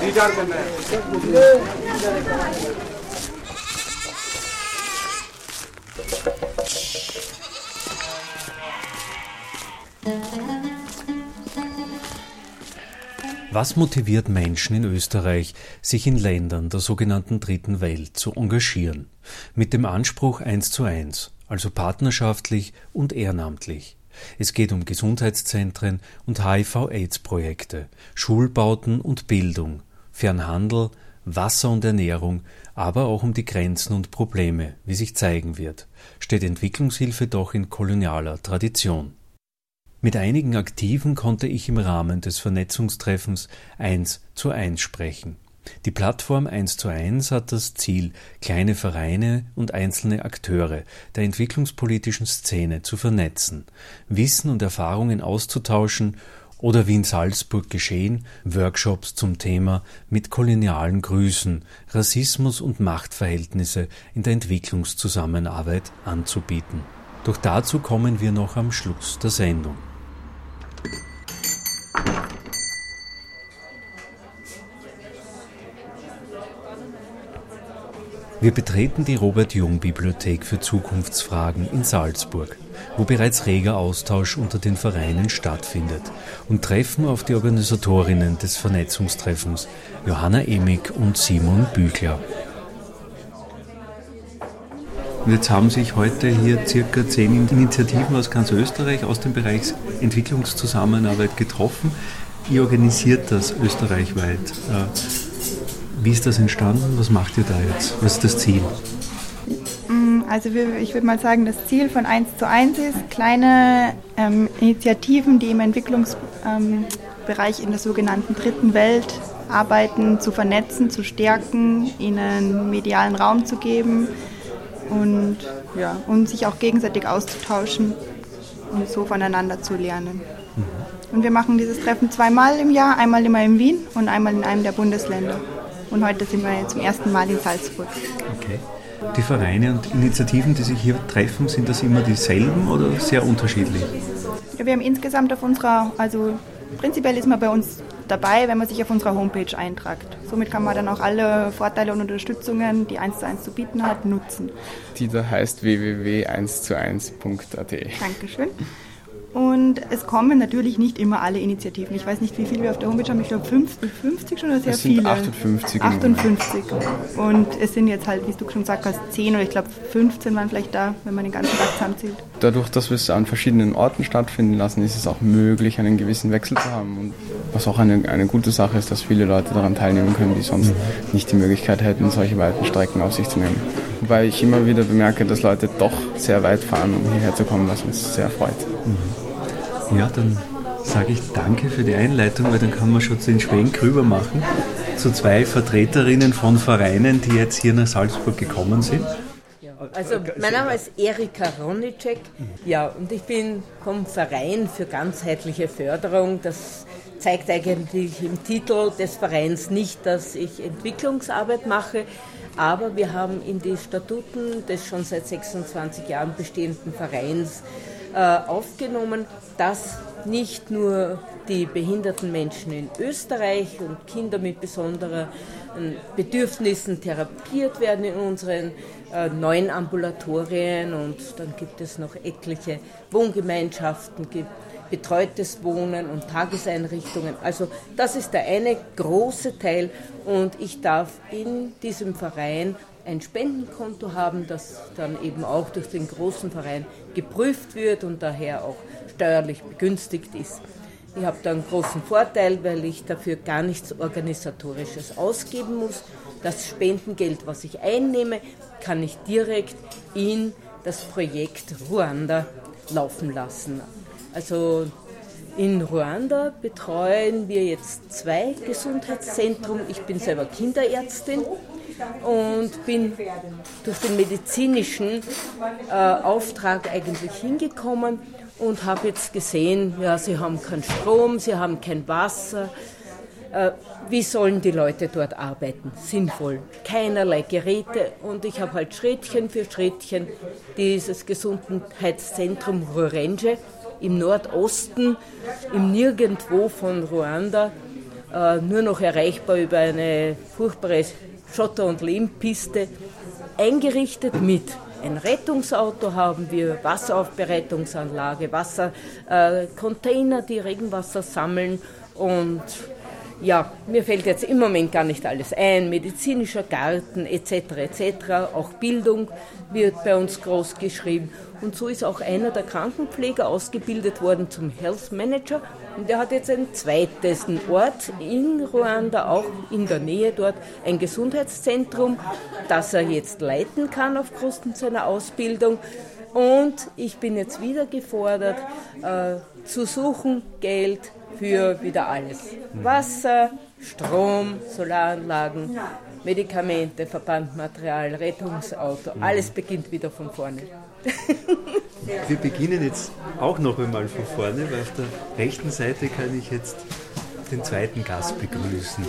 रिचार्ज करना है। Was motiviert Menschen in Österreich, sich in Ländern der sogenannten Dritten Welt zu engagieren? Mit dem Anspruch eins zu eins, also partnerschaftlich und ehrenamtlich. Es geht um Gesundheitszentren und HIV-AIDS-Projekte, Schulbauten und Bildung, Fernhandel, Wasser und Ernährung, aber auch um die Grenzen und Probleme, wie sich zeigen wird, steht Entwicklungshilfe doch in kolonialer Tradition. Mit einigen Aktiven konnte ich im Rahmen des Vernetzungstreffens eins zu eins sprechen. Die Plattform 1 zu 1 hat das Ziel, kleine Vereine und einzelne Akteure der entwicklungspolitischen Szene zu vernetzen, Wissen und Erfahrungen auszutauschen oder wie in Salzburg geschehen, Workshops zum Thema mit kolonialen Grüßen, Rassismus und Machtverhältnisse in der Entwicklungszusammenarbeit anzubieten. Doch dazu kommen wir noch am Schluss der Sendung. Wir betreten die Robert-Jung-Bibliothek für Zukunftsfragen in Salzburg, wo bereits reger Austausch unter den Vereinen stattfindet, und treffen auf die Organisatorinnen des Vernetzungstreffens, Johanna Emig und Simon Büchler. Und jetzt haben sich heute hier circa zehn Initiativen aus ganz Österreich aus dem Bereich Entwicklungszusammenarbeit getroffen. Ihr organisiert das österreichweit. Äh, wie ist das entstanden? Was macht ihr da jetzt? Was ist das Ziel? Mm, also ich würde mal sagen, das Ziel von 1 zu 1 ist, kleine ähm, Initiativen, die im Entwicklungsbereich ähm, in der sogenannten dritten Welt arbeiten, zu vernetzen, zu stärken, ihnen medialen Raum zu geben und, ja, und sich auch gegenseitig auszutauschen und so voneinander zu lernen. Mhm. Und wir machen dieses Treffen zweimal im Jahr, einmal immer in Wien und einmal in einem der Bundesländer. Und heute sind wir zum ersten Mal in Salzburg. Okay. Die Vereine und Initiativen, die sich hier treffen, sind das immer dieselben oder sehr unterschiedlich? Ja, wir haben insgesamt auf unserer, also prinzipiell ist man bei uns dabei, wenn man sich auf unserer Homepage eintragt. Somit kann man dann auch alle Vorteile und Unterstützungen, die 1 zu 1 zu bieten hat, nutzen. Die da heißt www.1zu1.at. Dankeschön. Und es kommen natürlich nicht immer alle Initiativen. Ich weiß nicht, wie viele wir auf der Homepage haben. Ich glaube 50, 50 schon oder sehr es sind viele. 58. 58. Und es sind jetzt halt, wie du schon gesagt hast, 10 oder ich glaube 15 waren vielleicht da, wenn man den ganzen Tag zusammenzählt. Dadurch, dass wir es an verschiedenen Orten stattfinden lassen, ist es auch möglich, einen gewissen Wechsel zu haben. Und was auch eine, eine gute Sache ist, dass viele Leute daran teilnehmen können, die sonst nicht die Möglichkeit hätten, solche weiten Strecken auf sich zu nehmen. Wobei ich immer wieder bemerke, dass Leute doch sehr weit fahren, um hierher zu kommen, was uns sehr freut. Mhm. Ja, dann sage ich danke für die Einleitung, weil dann kann man schon den Schwenk rüber machen zu zwei Vertreterinnen von Vereinen, die jetzt hier nach Salzburg gekommen sind. Also mein Name ist Erika Ronicek, ja, und ich bin vom Verein für ganzheitliche Förderung. Das zeigt eigentlich im Titel des Vereins nicht, dass ich Entwicklungsarbeit mache, aber wir haben in die Statuten des schon seit 26 Jahren bestehenden Vereins aufgenommen, dass nicht nur die behinderten Menschen in Österreich und Kinder mit besonderen Bedürfnissen therapiert werden in unseren äh, neuen Ambulatorien und dann gibt es noch etliche Wohngemeinschaften, gibt betreutes Wohnen und Tageseinrichtungen. Also das ist der eine große Teil und ich darf in diesem Verein ein Spendenkonto haben, das dann eben auch durch den großen Verein geprüft wird und daher auch steuerlich begünstigt ist. Ich habe da einen großen Vorteil, weil ich dafür gar nichts Organisatorisches ausgeben muss. Das Spendengeld, was ich einnehme, kann ich direkt in das Projekt Ruanda laufen lassen. Also in Ruanda betreuen wir jetzt zwei Gesundheitszentren. Ich bin selber Kinderärztin und bin durch den medizinischen äh, Auftrag eigentlich hingekommen und habe jetzt gesehen, ja, sie haben keinen Strom, sie haben kein Wasser. Äh, wie sollen die Leute dort arbeiten? Sinnvoll. Keinerlei Geräte und ich habe halt Schrittchen für Schrittchen dieses Gesundheitszentrum Rurenge im Nordosten, im Nirgendwo von Ruanda, äh, nur noch erreichbar über eine furchtbare Schotter- und Lehmpiste, eingerichtet mit ein Rettungsauto haben wir, Wasseraufbereitungsanlage, Wassercontainer, äh, die Regenwasser sammeln und ja, mir fällt jetzt im Moment gar nicht alles ein, medizinischer Garten etc. etc. Auch Bildung wird bei uns groß geschrieben. Und so ist auch einer der Krankenpfleger ausgebildet worden zum Health Manager. Und der hat jetzt einen zweiten Ort in Ruanda, auch in der Nähe dort, ein Gesundheitszentrum, das er jetzt leiten kann aufgrund seiner Ausbildung. Und ich bin jetzt wieder gefordert, äh, zu suchen Geld für wieder alles. Wasser, Strom, Solaranlagen, Medikamente, Verbandmaterial, Rettungsauto, alles beginnt wieder von vorne. Wir beginnen jetzt auch noch einmal von vorne, weil auf der rechten Seite kann ich jetzt den zweiten Gast begrüßen.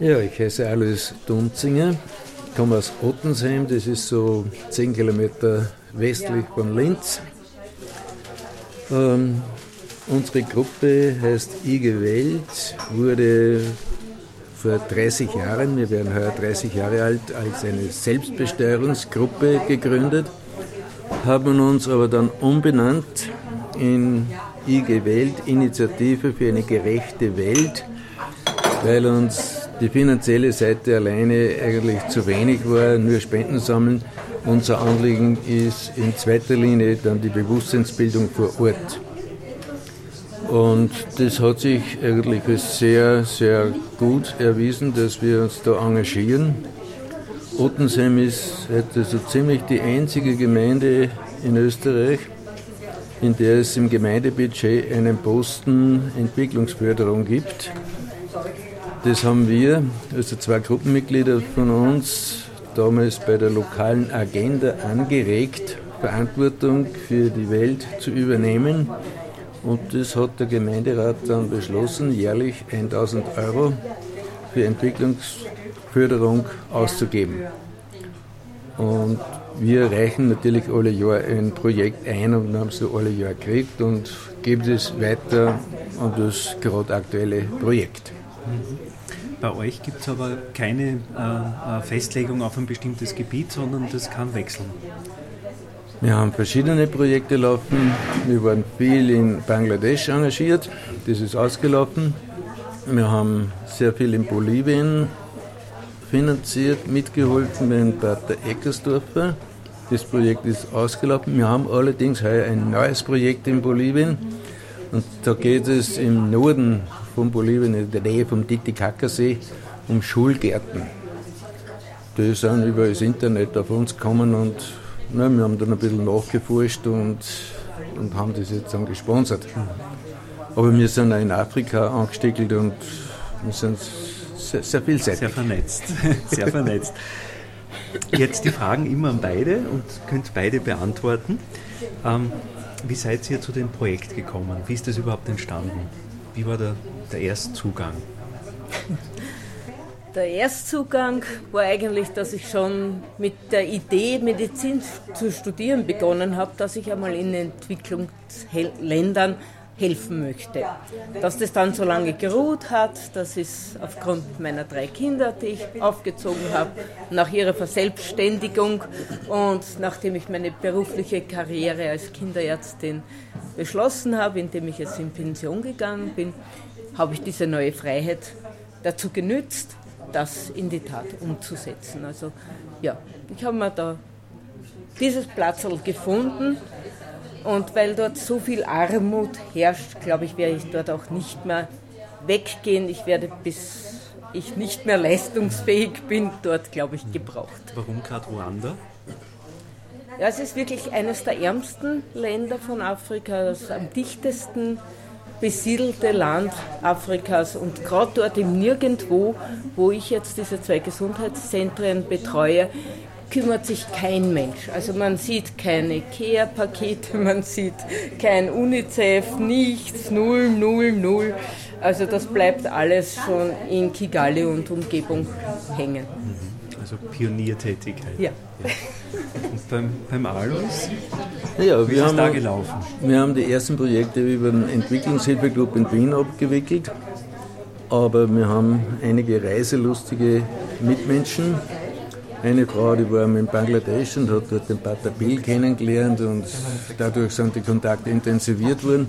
Ja, ich heiße Alois Dunzinger, komme aus Ottensheim, das ist so 10 Kilometer westlich von Linz. Ähm, Unsere Gruppe heißt IG Welt, wurde vor 30 Jahren, wir werden heuer 30 Jahre alt, als eine Selbstbesteuerungsgruppe gegründet, haben uns aber dann umbenannt in IG Welt, Initiative für eine gerechte Welt, weil uns die finanzielle Seite alleine eigentlich zu wenig war, nur Spenden sammeln. Unser Anliegen ist in zweiter Linie dann die Bewusstseinsbildung vor Ort. Und das hat sich eigentlich als sehr, sehr gut erwiesen, dass wir uns da engagieren. Ottensheim ist heute so ziemlich die einzige Gemeinde in Österreich, in der es im Gemeindebudget einen Posten Entwicklungsförderung gibt. Das haben wir, also zwei Gruppenmitglieder von uns, damals bei der lokalen Agenda angeregt, Verantwortung für die Welt zu übernehmen. Und das hat der Gemeinderat dann beschlossen, jährlich 1000 Euro für Entwicklungsförderung auszugeben. Und wir reichen natürlich alle Jahr ein Projekt ein und haben es alle Jahr gekriegt und geben es weiter an das gerade aktuelle Projekt. Bei euch gibt es aber keine äh, äh, Festlegung auf ein bestimmtes Gebiet, sondern das kann wechseln. Wir haben verschiedene Projekte laufen. Wir waren viel in Bangladesch engagiert. Das ist ausgelaufen. Wir haben sehr viel in Bolivien finanziert, mitgeholfen mit Pater Eckersdorfer. Das Projekt ist ausgelaufen. Wir haben allerdings heuer ein neues Projekt in Bolivien. Und da geht es im Norden von Bolivien, in der Nähe vom Titicacasee, um Schulgärten. Die sind über das Internet auf uns gekommen und na, wir haben dann ein bisschen nachgeforscht und, und haben das jetzt dann gesponsert. Aber wir sind auch in Afrika angestickelt und wir sind sehr, sehr vielseitig. Sehr vernetzt. Sehr vernetzt. Jetzt die Fragen immer an beide und könnt beide beantworten. Ähm, wie seid ihr zu dem Projekt gekommen? Wie ist das überhaupt entstanden? Wie war der, der Erstzugang? Der Erstzugang war eigentlich, dass ich schon mit der Idee, Medizin zu studieren begonnen habe, dass ich einmal in Entwicklungsländern helfen möchte. Dass das dann so lange geruht hat, das ist aufgrund meiner drei Kinder, die ich aufgezogen habe, nach ihrer Verselbstständigung und nachdem ich meine berufliche Karriere als Kinderärztin beschlossen habe, indem ich jetzt in Pension gegangen bin, habe ich diese neue Freiheit dazu genützt, das in die Tat umzusetzen. Also ja, ich habe mir da dieses Platzl gefunden und weil dort so viel Armut herrscht, glaube ich, werde ich dort auch nicht mehr weggehen. Ich werde bis ich nicht mehr leistungsfähig bin, dort, glaube ich, gebraucht. Warum gerade Ruanda? Ja, es ist wirklich eines der ärmsten Länder von Afrika, das am dichtesten besiedelte Land Afrikas und gerade dort im Nirgendwo, wo ich jetzt diese zwei Gesundheitszentren betreue, kümmert sich kein Mensch. Also man sieht keine IKEA-Pakete, man sieht kein UNICEF, nichts, null, null, null. Also das bleibt alles schon in Kigali und Umgebung hängen. Also Pioniertätigkeit. Ja. ja. Und beim, beim Alois? Ja, Wie ist es da gelaufen? Wir haben die ersten Projekte über den Entwicklungshilfeclub in Wien abgewickelt, aber wir haben einige reiselustige Mitmenschen. Eine Frau, die war in Bangladesch und hat dort den Pater Bill kennengelernt und dadurch sind die Kontakte intensiviert worden.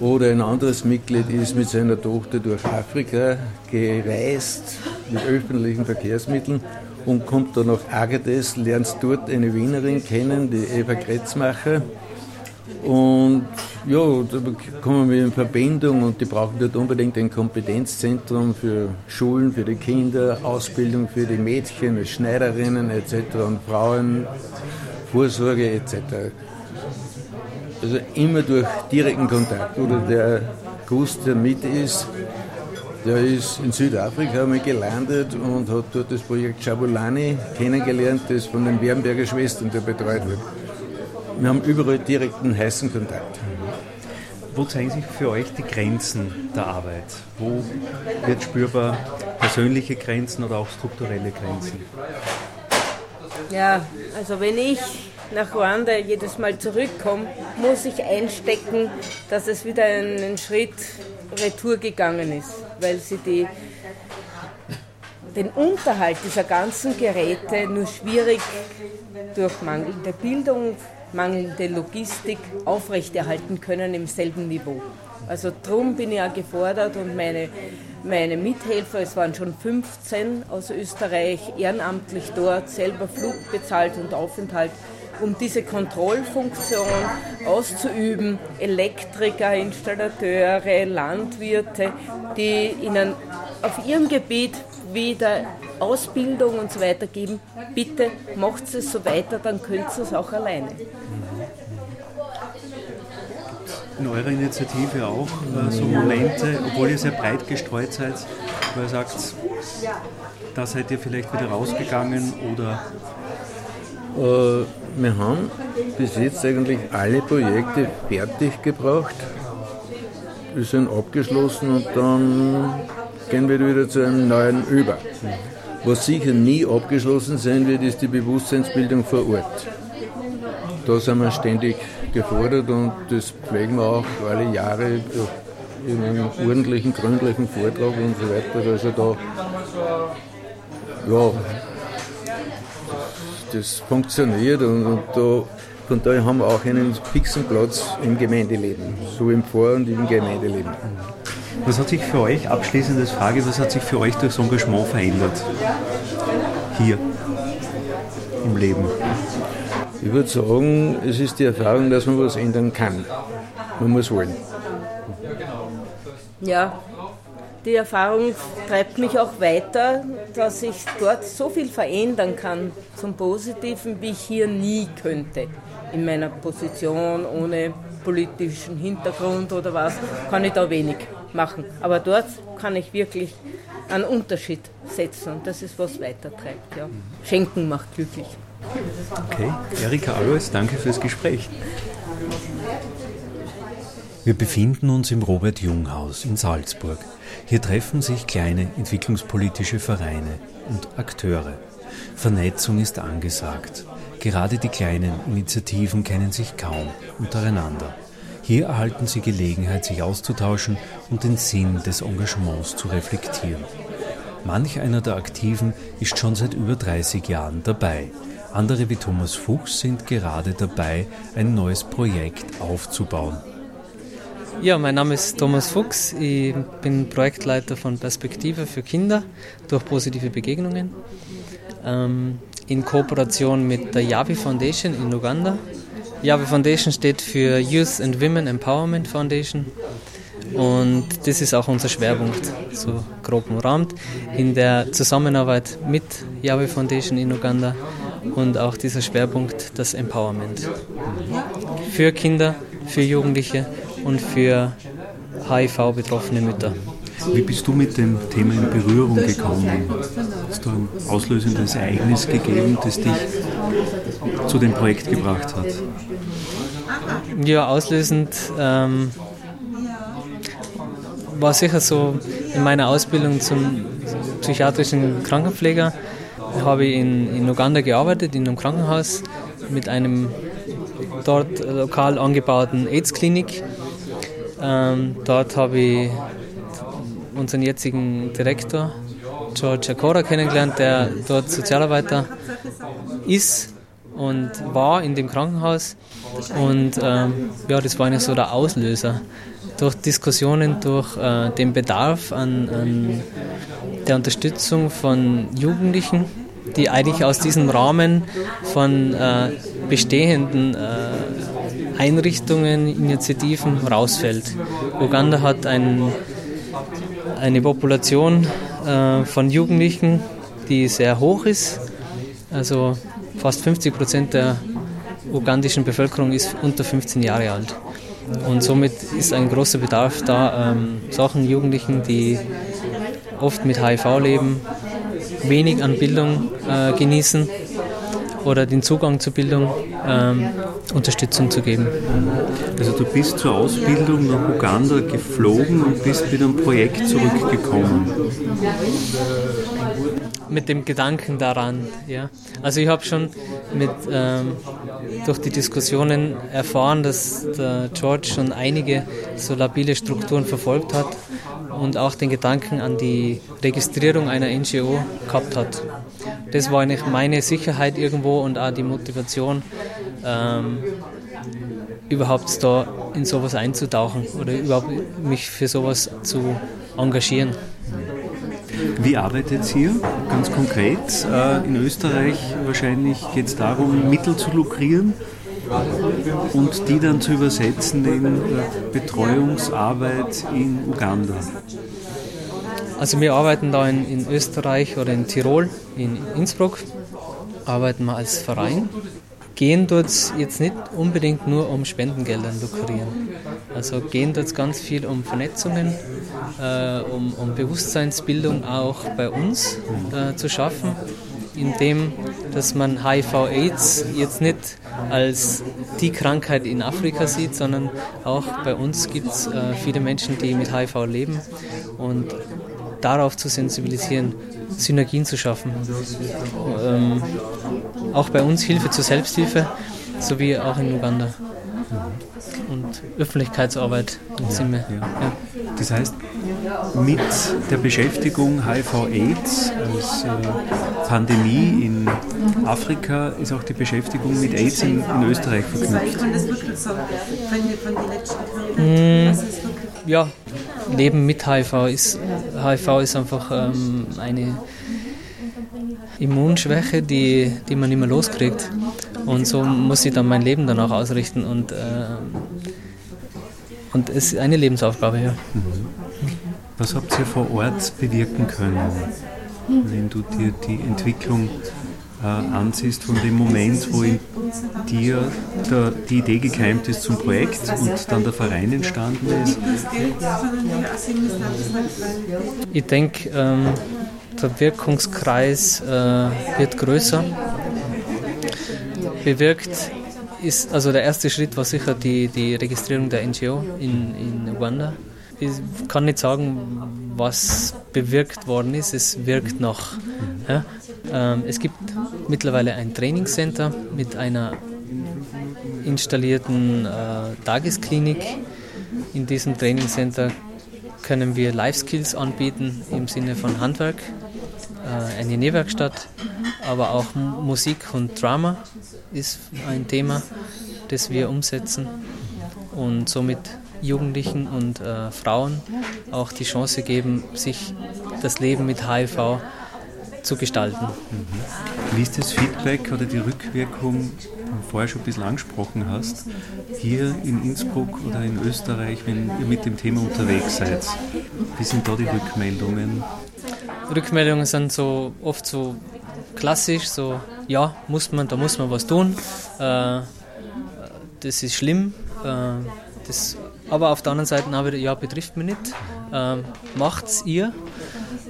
Oder ein anderes Mitglied ist mit seiner Tochter durch Afrika gereist mit öffentlichen Verkehrsmitteln und kommt dann nach Agadez, lernt dort eine Wienerin kennen, die Eva Kretzmacher. Und ja, da kommen wir in Verbindung und die brauchen dort unbedingt ein Kompetenzzentrum für Schulen, für die Kinder, Ausbildung für die Mädchen, Schneiderinnen etc. und Frauen, Vorsorge etc. Also immer durch direkten Kontakt. Oder der Gus, der mit ist, der ist in Südafrika mal gelandet und hat dort das Projekt Chabulani kennengelernt, das von den Wernberger Schwestern der betreut wird. Wir haben überall direkten heißen Kontakt. Wo zeigen sich für euch die Grenzen der Arbeit? Wo wird spürbar persönliche Grenzen oder auch strukturelle Grenzen? Ja, also wenn ich nach Ruanda jedes Mal zurückkomme, muss ich einstecken, dass es wieder einen Schritt retour gegangen ist, weil sie die, den Unterhalt dieser ganzen Geräte nur schwierig durch mangelnde Bildung, mangelnde Logistik aufrechterhalten können im selben Niveau. Also darum bin ich auch gefordert und meine, meine Mithelfer, es waren schon 15 aus Österreich, ehrenamtlich dort, selber Flug bezahlt und Aufenthalt, um diese Kontrollfunktion auszuüben. Elektriker, Installateure, Landwirte, die ihnen auf ihrem Gebiet wieder Ausbildung und so weiter geben. Bitte macht es so weiter, dann könnt ihr es auch alleine. In eurer Initiative auch äh, so Momente, obwohl ihr sehr breit gestreut seid, wo ihr sagt, da seid ihr vielleicht wieder rausgegangen oder äh, wir haben bis jetzt eigentlich alle Projekte fertig gebracht. Wir sind abgeschlossen und dann gehen wir wieder zu einem neuen über. Was sicher nie abgeschlossen sein wird, ist die Bewusstseinsbildung vor Ort. Da sind wir ständig gefordert und das pflegen wir auch alle Jahre in einem ordentlichen, gründlichen Vortrag und so weiter. Also da, ja, das funktioniert und, und da, von daher haben wir auch einen fixen Platz im Gemeindeleben, so im Vor- und im Gemeindeleben. Was hat sich für euch, abschließende Frage, was hat sich für euch durchs Engagement verändert? Hier im Leben? Ich würde sagen, es ist die Erfahrung, dass man was ändern kann. Man muss wollen. Ja, die Erfahrung treibt mich auch weiter, dass ich dort so viel verändern kann zum Positiven, wie ich hier nie könnte. In meiner Position, ohne politischen Hintergrund oder was, kann ich da wenig machen. Aber dort kann ich wirklich einen Unterschied setzen und das ist, was weitertreibt. Ja. Schenken macht glücklich. Okay, Erika Alois, danke fürs Gespräch. Wir befinden uns im Robert-Jung-Haus in Salzburg. Hier treffen sich kleine entwicklungspolitische Vereine und Akteure. Vernetzung ist angesagt. Gerade die kleinen Initiativen kennen sich kaum untereinander. Hier erhalten sie Gelegenheit, sich auszutauschen und den Sinn des Engagements zu reflektieren. Manch einer der Aktiven ist schon seit über 30 Jahren dabei. Andere wie Thomas Fuchs sind gerade dabei, ein neues Projekt aufzubauen. Ja, mein Name ist Thomas Fuchs. Ich bin Projektleiter von Perspektive für Kinder durch positive Begegnungen ähm, in Kooperation mit der Yavi Foundation in Uganda. Yavi Foundation steht für Youth and Women Empowerment Foundation und das ist auch unser Schwerpunkt, so grob umrahmt, in der Zusammenarbeit mit Yavi Foundation in Uganda und auch dieser Schwerpunkt das Empowerment für Kinder, für Jugendliche und für HIV-betroffene Mütter. Wie bist du mit dem Thema in Berührung gekommen? Hast du ein auslösendes Ereignis gegeben, das dich zu dem Projekt gebracht hat? Ja, auslösend ähm, war sicher so in meiner Ausbildung zum psychiatrischen Krankenpfleger. Habe ich in, in Uganda gearbeitet, in einem Krankenhaus mit einem dort lokal angebauten AIDS-Klinik. Ähm, dort habe ich unseren jetzigen Direktor, George Akora, kennengelernt, der dort Sozialarbeiter ist und war in dem Krankenhaus. Und ähm, ja, das war eigentlich so der Auslöser. Durch Diskussionen, durch äh, den Bedarf an, an der Unterstützung von Jugendlichen, die eigentlich aus diesem Rahmen von äh, bestehenden äh, Einrichtungen, Initiativen rausfällt. Uganda hat ein, eine Population äh, von Jugendlichen, die sehr hoch ist. Also fast 50 Prozent der ugandischen Bevölkerung ist unter 15 Jahre alt. Und somit ist ein großer Bedarf da, ähm, solchen Jugendlichen, die oft mit HIV leben, wenig an Bildung äh, genießen oder den Zugang zur Bildung ähm, Unterstützung zu geben. Also du bist zur Ausbildung nach Uganda geflogen und bist mit einem Projekt zurückgekommen. Mit dem Gedanken daran, ja. Also ich habe schon mit, ähm, durch die Diskussionen erfahren, dass George schon einige so labile Strukturen verfolgt hat und auch den Gedanken an die Registrierung einer NGO gehabt hat. Das war eigentlich meine Sicherheit irgendwo und auch die Motivation, ähm, überhaupt da in sowas einzutauchen oder überhaupt mich für sowas zu engagieren. Wie arbeitet ihr ganz konkret? Äh, in Österreich wahrscheinlich geht es darum, Mittel zu lukrieren und die dann zu übersetzen in äh, Betreuungsarbeit in Uganda. Also wir arbeiten da in, in Österreich oder in Tirol, in Innsbruck, arbeiten wir als Verein gehen dort jetzt nicht unbedingt nur um Spendengeldern lukrieren. Also gehen dort ganz viel um Vernetzungen, äh, um, um, Bewusstseinsbildung auch bei uns äh, zu schaffen, indem dass man HIV-AIDS jetzt nicht als die Krankheit in Afrika sieht, sondern auch bei uns gibt es äh, viele Menschen, die mit HIV leben und darauf zu sensibilisieren, Synergien zu schaffen. Ähm, auch bei uns Hilfe zur Selbsthilfe, sowie auch in Uganda. Und Öffentlichkeitsarbeit im ja, Sinne. Ja. Ja. Das heißt, mit der Beschäftigung HIV-AIDS als äh, Pandemie in Afrika ist auch die Beschäftigung mit AIDS in, in Österreich verknüpft. Mm, ja, Leben mit HIV ist, HIV ist einfach ähm, eine Immunschwäche, die, die man nicht mehr loskriegt. Und so muss ich dann mein Leben danach ausrichten. Und, äh, und es ist eine Lebensaufgabe, ja. Was habt ihr vor Ort bewirken können, wenn du dir die Entwicklung äh, ansiehst von dem Moment, wo in dir der, die Idee gekeimt ist zum Projekt und dann der Verein entstanden ist? Ich denke, ähm, der Wirkungskreis äh, wird größer. Bewirkt ist, also der erste Schritt war sicher die, die Registrierung der NGO in, in Uganda. Ich kann nicht sagen, was bewirkt worden ist, es wirkt noch. Ja? Ähm, es gibt mittlerweile ein Trainingscenter mit einer installierten äh, Tagesklinik. In diesem Trainingscenter können wir Life Skills anbieten im Sinne von Handwerk, äh, eine Nähwerkstatt, aber auch Musik und Drama ist ein Thema, das wir umsetzen und somit Jugendlichen und äh, Frauen auch die Chance geben, sich das Leben mit HIV zu gestalten. Mhm. Wie ist das Feedback oder die Rückwirkung, die du vorher schon ein bisschen angesprochen hast, hier in Innsbruck oder in Österreich, wenn ihr mit dem Thema unterwegs seid? Wie sind da die Rückmeldungen? Rückmeldungen sind so oft so klassisch, so ja, muss man, da muss man was tun. Äh, das ist schlimm. Äh, das, aber auf der anderen Seite auch wieder, ja, betrifft mich nicht. ähm, macht's ihr?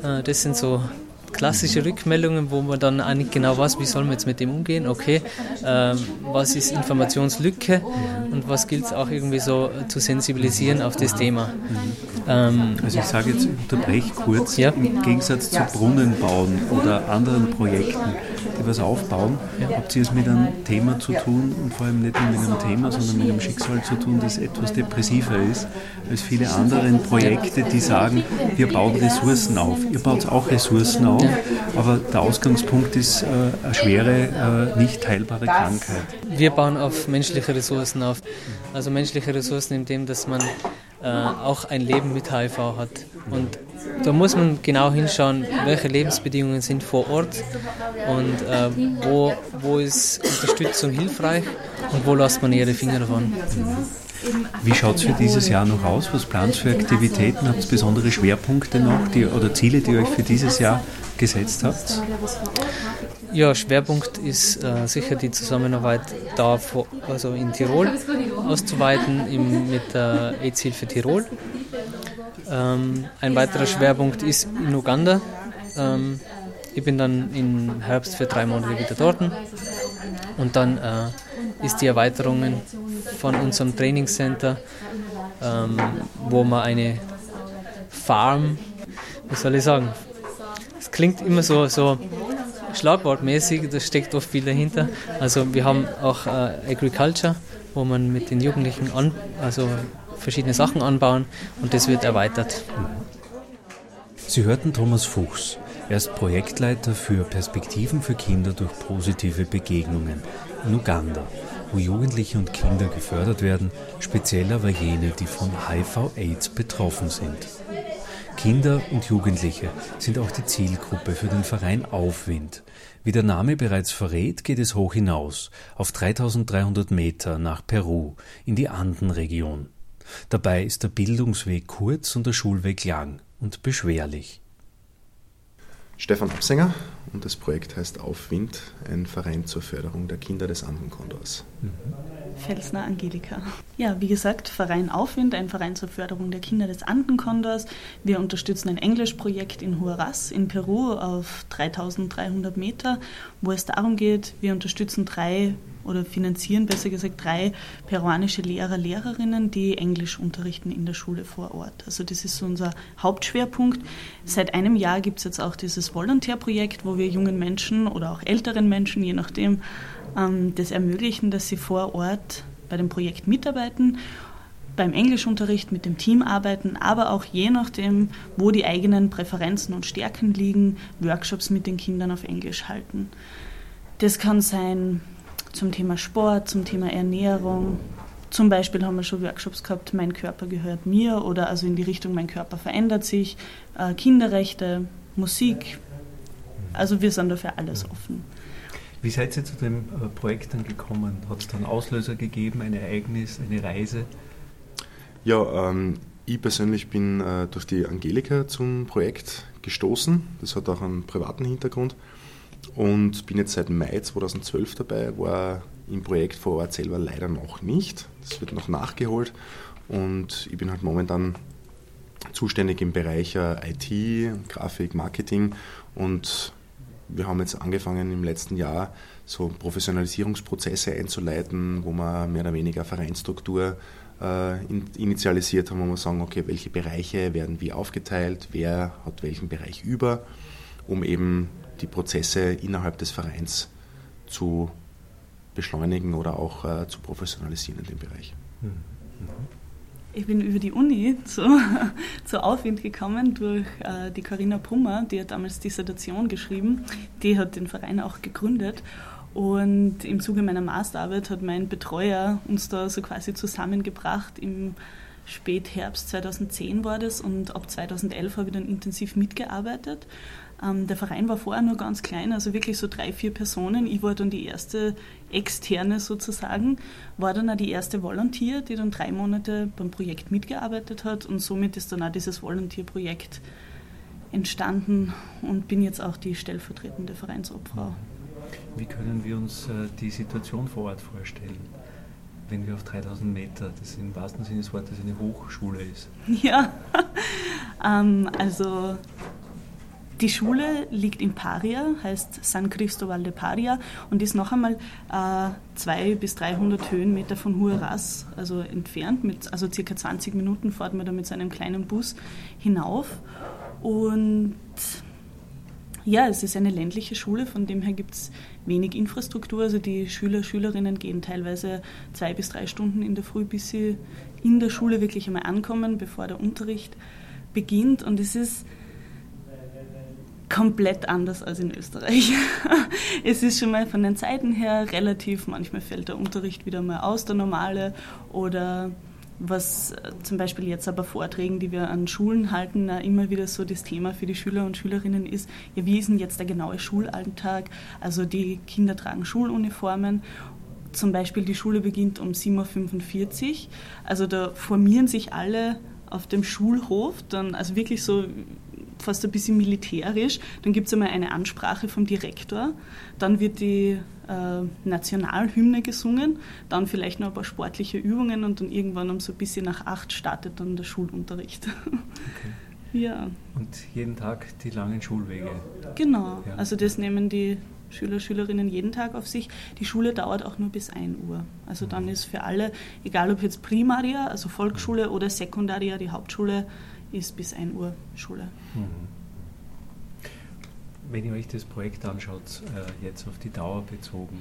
Äh, das sind so klassische Rückmeldungen, wo man dann nicht genau weiß, wie soll man jetzt mit dem umgehen. Okay, ähm, was ist Informationslücke und was gilt es auch irgendwie so zu sensibilisieren auf das Thema. Ähm, also ich sage jetzt, unterbreche kurz, ja? im Gegensatz zu Brunnenbauen oder anderen Projekten, die was aufbauen, ja. habt ihr es mit einem Thema zu tun und vor allem nicht nur mit einem Thema, sondern mit einem Schicksal zu tun, das etwas depressiver ist als viele andere Projekte, die sagen, wir bauen Ressourcen auf. Ihr baut auch Ressourcen auf, aber der Ausgangspunkt ist äh, eine schwere, äh, nicht heilbare Krankheit. Wir bauen auf menschliche Ressourcen auf. Also menschliche Ressourcen in dem, dass man äh, auch ein Leben mit HIV hat. Und da muss man genau hinschauen, welche Lebensbedingungen sind vor Ort und äh, wo, wo ist Unterstützung hilfreich und wo lässt man eher die Finger davon. Wie schaut es für dieses Jahr noch aus? Was plant für Aktivitäten? Habt ihr besondere Schwerpunkte noch die, oder Ziele, die ihr euch für dieses Jahr gesetzt habt? Ja, Schwerpunkt ist äh, sicher die Zusammenarbeit da also in Tirol auszuweiten im, mit der AIDS-Hilfe Tirol. Ähm, ein weiterer Schwerpunkt ist in Uganda. Ähm, ich bin dann im Herbst für drei Monate wieder dort. Und dann äh, ist die Erweiterung von unserem Trainingscenter, ähm, wo man eine Farm, wie soll ich sagen, es klingt immer so, so schlagwortmäßig, da steckt oft viel dahinter. Also wir haben auch äh, Agriculture, wo man mit den Jugendlichen an, also verschiedene Sachen anbauen und das wird erweitert. Sie hörten Thomas Fuchs. Er ist Projektleiter für Perspektiven für Kinder durch positive Begegnungen in Uganda, wo Jugendliche und Kinder gefördert werden, speziell aber jene, die von HIV-Aids betroffen sind. Kinder und Jugendliche sind auch die Zielgruppe für den Verein Aufwind. Wie der Name bereits verrät, geht es hoch hinaus, auf 3300 Meter nach Peru, in die Andenregion. Dabei ist der Bildungsweg kurz und der Schulweg lang und beschwerlich. Stefan Absänger und das Projekt heißt Aufwind, ein Verein zur Förderung der Kinder des Andenkondors. Mhm. Felsner Angelika. Ja, wie gesagt, Verein Aufwind, ein Verein zur Förderung der Kinder des Andenkondors. Wir unterstützen ein Englischprojekt in Huaraz in Peru auf 3300 Meter, wo es darum geht, wir unterstützen drei oder finanzieren besser gesagt drei peruanische Lehrer, Lehrerinnen, die Englisch unterrichten in der Schule vor Ort. Also das ist so unser Hauptschwerpunkt. Seit einem Jahr gibt es jetzt auch dieses Volontärprojekt, wo wir jungen Menschen oder auch älteren Menschen, je nachdem, ähm, das ermöglichen, dass sie vor Ort bei dem Projekt mitarbeiten beim Englischunterricht mit dem Team arbeiten, aber auch je nachdem, wo die eigenen Präferenzen und Stärken liegen, Workshops mit den Kindern auf Englisch halten. Das kann sein zum Thema Sport, zum Thema Ernährung. Zum Beispiel haben wir schon Workshops gehabt, mein Körper gehört mir oder also in die Richtung, mein Körper verändert sich, äh, Kinderrechte, Musik. Also wir sind dafür alles offen. Wie seid ihr zu dem äh, Projekt dann gekommen? Hat es dann Auslöser gegeben, ein Ereignis, eine Reise? Ja, ähm, ich persönlich bin äh, durch die Angelika zum Projekt gestoßen. Das hat auch einen privaten Hintergrund und bin jetzt seit Mai 2012 dabei, war im Projekt vor Ort selber leider noch nicht. Das wird noch nachgeholt. Und ich bin halt momentan zuständig im Bereich äh, IT, Grafik, Marketing. Und wir haben jetzt angefangen im letzten Jahr so Professionalisierungsprozesse einzuleiten, wo wir mehr oder weniger Vereinsstruktur äh, initialisiert haben, wo wir sagen, okay, welche Bereiche werden wie aufgeteilt, wer hat welchen Bereich über, um eben die Prozesse innerhalb des Vereins zu beschleunigen oder auch äh, zu professionalisieren in dem Bereich. Mhm. Ich bin über die Uni zu, zu Aufwind gekommen durch äh, die Corinna Pummer, die hat damals Dissertation geschrieben. Die hat den Verein auch gegründet. Und im Zuge meiner Masterarbeit hat mein Betreuer uns da so quasi zusammengebracht. Im Spätherbst 2010 war das und ab 2011 habe ich dann intensiv mitgearbeitet. Ähm, der Verein war vorher nur ganz klein, also wirklich so drei, vier Personen. Ich war dann die erste Externe sozusagen, war dann auch die erste Volunteer, die dann drei Monate beim Projekt mitgearbeitet hat und somit ist dann auch dieses Volunteer-Projekt entstanden und bin jetzt auch die stellvertretende Vereinsobfrau. Wie können wir uns äh, die Situation vor Ort vorstellen? wenn wir auf 3000 Meter, das im wahrsten Sinne des Wortes eine Hochschule ist. Ja, Ähm, also die Schule liegt in Paria, heißt San Cristobal de Paria und ist noch einmal äh, 200 bis 300 Höhenmeter von Huaraz, also entfernt. Mit, also circa 20 Minuten fährt man da mit seinem kleinen Bus hinauf. Und ja, es ist eine ländliche Schule, von dem her gibt es wenig Infrastruktur. Also die Schüler, Schülerinnen gehen teilweise zwei bis drei Stunden in der Früh, bis sie in der Schule wirklich einmal ankommen, bevor der Unterricht beginnt. Und es ist komplett anders als in Österreich. es ist schon mal von den Zeiten her relativ, manchmal fällt der Unterricht wieder mal aus, der normale, oder was äh, zum Beispiel jetzt aber Vorträgen, die wir an Schulen halten, immer wieder so das Thema für die Schüler und Schülerinnen ist, ja, wie ist denn jetzt der genaue Schulalltag? Also die Kinder tragen Schuluniformen zum Beispiel die Schule beginnt um 7.45 Uhr. Also da formieren sich alle auf dem Schulhof, dann also wirklich so fast ein bisschen militärisch. Dann gibt es einmal eine Ansprache vom Direktor, dann wird die äh, Nationalhymne gesungen, dann vielleicht noch ein paar sportliche Übungen und dann irgendwann um so ein bisschen nach acht startet dann der Schulunterricht. Okay. Ja. Und jeden Tag die langen Schulwege. Genau, ja. also das nehmen die Schüler, Schülerinnen jeden Tag auf sich. Die Schule dauert auch nur bis 1 Uhr. Also dann mhm. ist für alle, egal ob jetzt Primaria, also Volksschule oder Sekundaria, die Hauptschule, ist bis 1 Uhr Schule. Mhm. Wenn ihr euch das Projekt anschaut, äh, jetzt auf die Dauer bezogen,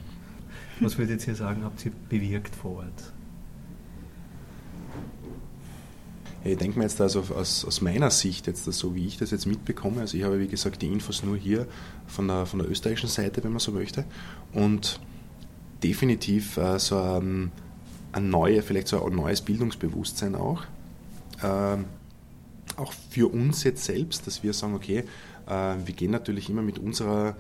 was würdet ihr sagen, habt ihr bewirkt vor Ort? Ich denke mir jetzt also aus, aus, meiner Sicht, jetzt so wie ich das jetzt mitbekomme, also ich habe wie gesagt die Infos nur hier von der, von der österreichischen Seite, wenn man so möchte, und definitiv äh, so ein, ein neue, vielleicht so ein neues Bildungsbewusstsein auch. Ähm, auch für uns jetzt selbst, dass wir sagen, okay, äh, wir gehen natürlich immer mit unserer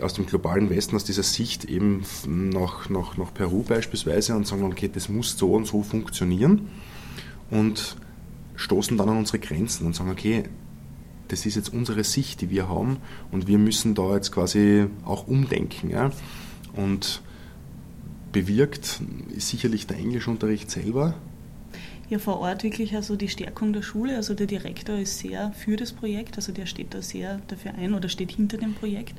aus dem globalen Westen, aus dieser Sicht eben nach, nach, nach Peru beispielsweise und sagen, okay, das muss so und so funktionieren und stoßen dann an unsere Grenzen und sagen, okay, das ist jetzt unsere Sicht, die wir haben und wir müssen da jetzt quasi auch umdenken. Ja? Und bewirkt ist sicherlich der Englischunterricht selber, ja vor Ort wirklich also die Stärkung der Schule. Also der Direktor ist sehr für das Projekt, also der steht da sehr dafür ein oder steht hinter dem Projekt.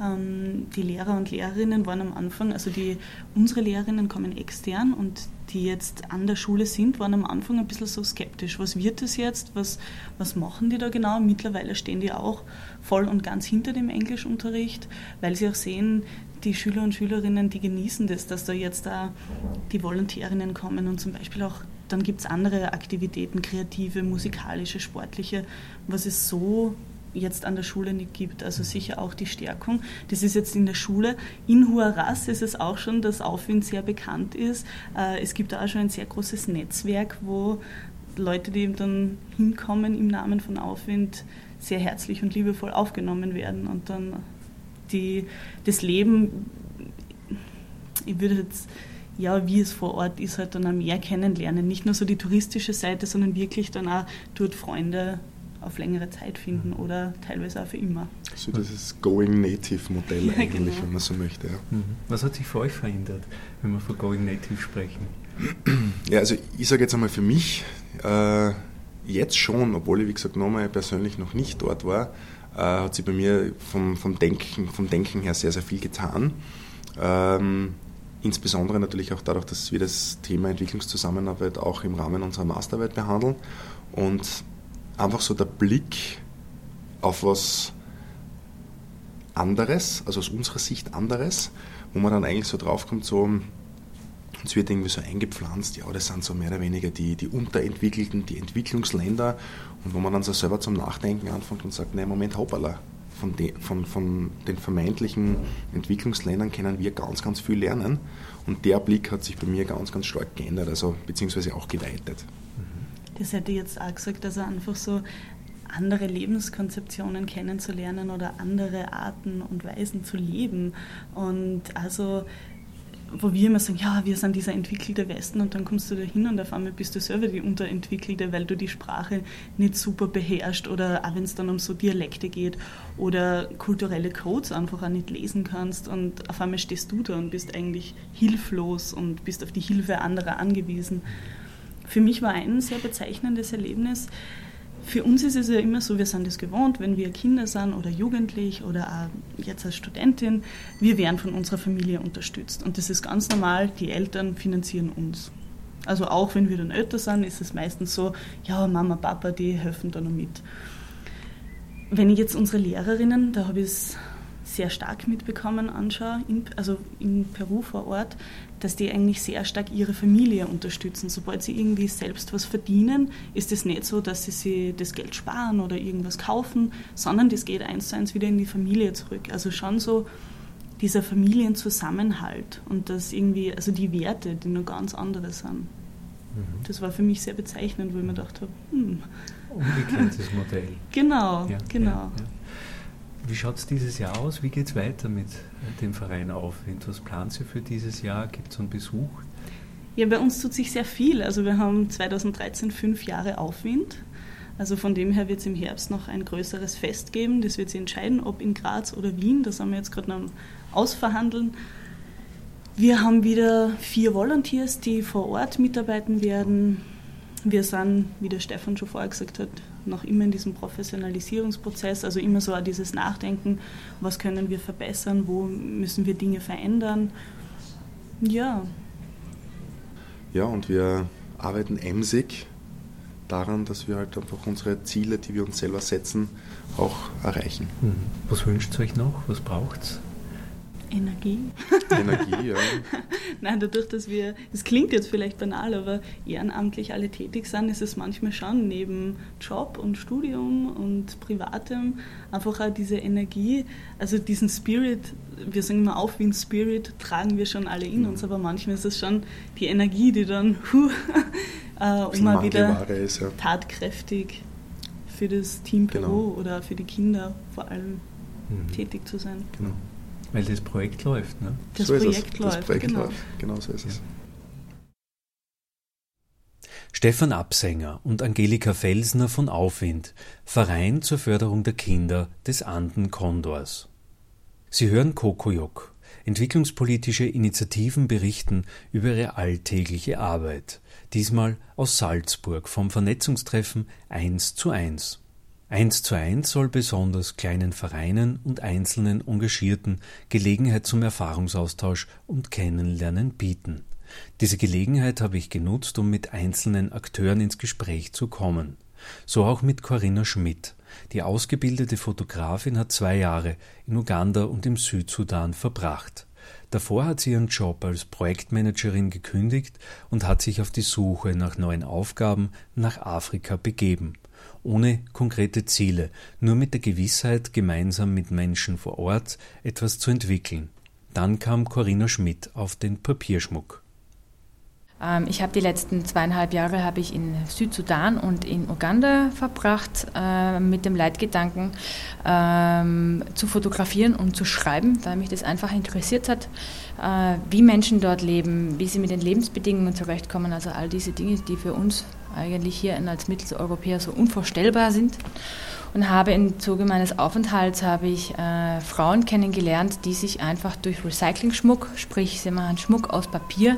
Ähm, die Lehrer und Lehrerinnen waren am Anfang, also die, unsere Lehrerinnen kommen extern und die jetzt an der Schule sind, waren am Anfang ein bisschen so skeptisch. Was wird das jetzt? Was, was machen die da genau? Mittlerweile stehen die auch voll und ganz hinter dem Englischunterricht, weil sie auch sehen, die Schüler und Schülerinnen, die genießen das, dass da jetzt da die Volontärinnen kommen und zum Beispiel auch dann gibt es andere Aktivitäten, kreative, musikalische, sportliche, was es so jetzt an der Schule nicht gibt. Also sicher auch die Stärkung. Das ist jetzt in der Schule. In Huaraz ist es auch schon, dass Aufwind sehr bekannt ist. Äh, es gibt auch schon ein sehr großes Netzwerk, wo Leute, die dann hinkommen im Namen von Aufwind, sehr herzlich und liebevoll aufgenommen werden und dann die, das Leben, ich würde jetzt ja, wie es vor Ort ist, halt dann auch mehr kennenlernen. Nicht nur so die touristische Seite, sondern wirklich dann auch dort Freunde auf längere Zeit finden oder teilweise auch für immer. So dieses Going Native Modell ja, eigentlich, genau. wenn man so möchte. Ja. Mhm. Was hat sich für euch verändert, wenn wir von Going Native sprechen? Ja, also ich sage jetzt einmal für mich, äh, jetzt schon, obwohl ich wie gesagt nochmal persönlich noch nicht dort war, äh, hat sich bei mir vom, vom, Denken, vom Denken her sehr, sehr viel getan. Ähm, Insbesondere natürlich auch dadurch, dass wir das Thema Entwicklungszusammenarbeit auch im Rahmen unserer Masterarbeit behandeln. Und einfach so der Blick auf was anderes, also aus unserer Sicht anderes, wo man dann eigentlich so draufkommt, so, uns wird irgendwie so eingepflanzt, ja, das sind so mehr oder weniger die, die unterentwickelten, die Entwicklungsländer. Und wo man dann so selber zum Nachdenken anfängt und sagt, nein, Moment, hoppala, von, de, von, von den vermeintlichen Entwicklungsländern können wir ganz, ganz viel lernen. Und der Blick hat sich bei mir ganz, ganz stark geändert, also beziehungsweise auch geweitet. Das hätte ich jetzt auch gesagt, also einfach so andere Lebenskonzeptionen kennenzulernen oder andere Arten und Weisen zu leben. Und also wo wir immer sagen, ja, wir sind dieser entwickelte Westen und dann kommst du da hin und auf einmal bist du selber die Unterentwickelte, weil du die Sprache nicht super beherrschst oder auch wenn es dann um so Dialekte geht oder kulturelle Codes einfach auch nicht lesen kannst und auf einmal stehst du da und bist eigentlich hilflos und bist auf die Hilfe anderer angewiesen. Für mich war ein sehr bezeichnendes Erlebnis, für uns ist es ja immer so, wir sind es gewohnt, wenn wir Kinder sind oder jugendlich oder auch jetzt als Studentin, wir werden von unserer Familie unterstützt. Und das ist ganz normal, die Eltern finanzieren uns. Also auch wenn wir dann älter sind, ist es meistens so, ja, Mama, Papa, die helfen da noch mit. Wenn ich jetzt unsere Lehrerinnen, da habe ich es sehr stark mitbekommen, anschaue, in, also in Peru vor Ort, dass die eigentlich sehr stark ihre Familie unterstützen. Sobald sie irgendwie selbst was verdienen, ist es nicht so, dass sie sich das Geld sparen oder irgendwas kaufen, sondern das geht eins zu eins wieder in die Familie zurück. Also schon so dieser Familienzusammenhalt und das irgendwie, also die Werte, die noch ganz andere sind. Mhm. Das war für mich sehr bezeichnend, wo ich mir gedacht habe, hm. Umgekehrtes Modell. Genau, ja, genau. Ja, ja. Wie schaut es dieses Jahr aus? Wie geht es weiter mit dem Verein Aufwind? Was plant Sie für dieses Jahr? Gibt es einen Besuch? Ja, bei uns tut sich sehr viel. Also wir haben 2013 fünf Jahre Aufwind. Also von dem her wird es im Herbst noch ein größeres Fest geben. Das wird sich entscheiden, ob in Graz oder Wien. Das haben wir jetzt gerade noch ausverhandeln. Wir haben wieder vier Volunteers, die vor Ort mitarbeiten werden. Wir sind, wie der Stefan schon vorher gesagt hat, noch immer in diesem Professionalisierungsprozess, also immer so dieses Nachdenken, was können wir verbessern, wo müssen wir Dinge verändern. Ja. Ja, und wir arbeiten emsig daran, dass wir halt einfach unsere Ziele, die wir uns selber setzen, auch erreichen. Mhm. Was wünscht ihr euch noch? Was braucht es? Energie. Energie, ja. Nein, dadurch, dass wir, es klingt jetzt vielleicht banal, aber ehrenamtlich alle tätig sind, ist es manchmal schon neben Job und Studium und Privatem einfach auch diese Energie, also diesen Spirit, wir sagen immer auf wie ein Spirit, tragen wir schon alle in mhm. uns, aber manchmal ist es schon die Energie, die dann, huh, äh, mal wieder ist, ja. tatkräftig für das Team Peru genau. oder für die Kinder vor allem mhm. tätig zu sein. Genau. Weil das Projekt läuft, ne? Das so Projekt läuft, das Projekt genau. läuft. Genau so ist es. Stefan Absänger und Angelika Felsner von Aufwind, Verein zur Förderung der Kinder des Anden Kondors. Sie hören Kokojok. Entwicklungspolitische Initiativen berichten über ihre alltägliche Arbeit. Diesmal aus Salzburg vom Vernetzungstreffen 1 zu 1. Eins zu eins soll besonders kleinen Vereinen und einzelnen Engagierten Gelegenheit zum Erfahrungsaustausch und Kennenlernen bieten. Diese Gelegenheit habe ich genutzt, um mit einzelnen Akteuren ins Gespräch zu kommen. So auch mit Corinna Schmidt. Die ausgebildete Fotografin hat zwei Jahre in Uganda und im Südsudan verbracht. Davor hat sie ihren Job als Projektmanagerin gekündigt und hat sich auf die Suche nach neuen Aufgaben nach Afrika begeben ohne konkrete Ziele, nur mit der Gewissheit, gemeinsam mit Menschen vor Ort etwas zu entwickeln. Dann kam Corinna Schmidt auf den Papierschmuck. Ähm, ich habe die letzten zweieinhalb Jahre habe ich in Südsudan und in Uganda verbracht äh, mit dem Leitgedanken ähm, zu fotografieren und zu schreiben, weil mich das einfach interessiert hat, äh, wie Menschen dort leben, wie sie mit den Lebensbedingungen zurechtkommen, also all diese Dinge, die für uns eigentlich hier als Mitteleuropäer so unvorstellbar sind. Und habe im Zuge meines Aufenthalts habe ich äh, Frauen kennengelernt, die sich einfach durch Recycling-Schmuck, sprich sie machen Schmuck aus Papier,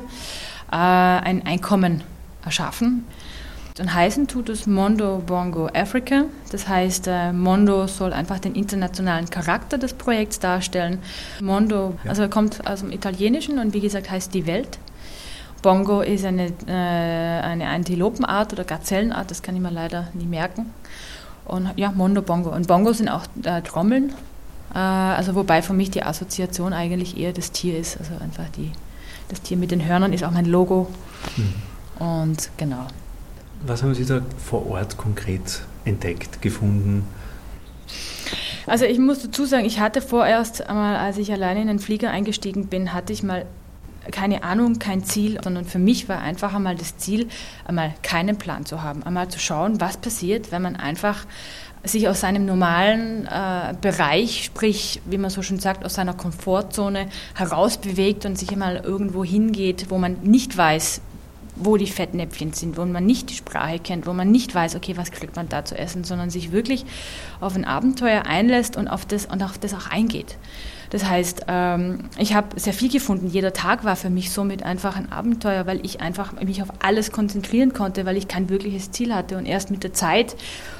äh, ein Einkommen erschaffen. Und heißen tut es Mondo Bongo Africa. Das heißt, äh, Mondo soll einfach den internationalen Charakter des Projekts darstellen. Mondo, ja. also kommt aus dem Italienischen und wie gesagt heißt die Welt. Bongo ist eine, äh, eine Antilopenart oder Gazellenart, das kann ich mir leider nie merken. Und ja, Mondo Bongo. Und Bongo sind auch äh, Trommeln. Äh, also wobei für mich die Assoziation eigentlich eher das Tier ist. Also einfach die, das Tier mit den Hörnern ist auch mein Logo. Mhm. Und genau. Was haben Sie da vor Ort konkret entdeckt, gefunden? Also ich muss dazu sagen, ich hatte vorerst einmal, als ich alleine in den Flieger eingestiegen bin, hatte ich mal keine Ahnung, kein Ziel, sondern für mich war einfach einmal das Ziel, einmal keinen Plan zu haben, einmal zu schauen, was passiert, wenn man einfach sich aus seinem normalen äh, Bereich, sprich, wie man so schön sagt, aus seiner Komfortzone herausbewegt und sich einmal irgendwo hingeht, wo man nicht weiß, wo die Fettnäpfchen sind, wo man nicht die Sprache kennt, wo man nicht weiß, okay, was kriegt man da zu essen, sondern sich wirklich auf ein Abenteuer einlässt und auf das, und auf das auch eingeht. Das heißt, ähm, ich habe sehr viel gefunden. Jeder Tag war für mich somit einfach ein Abenteuer, weil ich einfach mich auf alles konzentrieren konnte, weil ich kein wirkliches Ziel hatte. Und erst mit der Zeit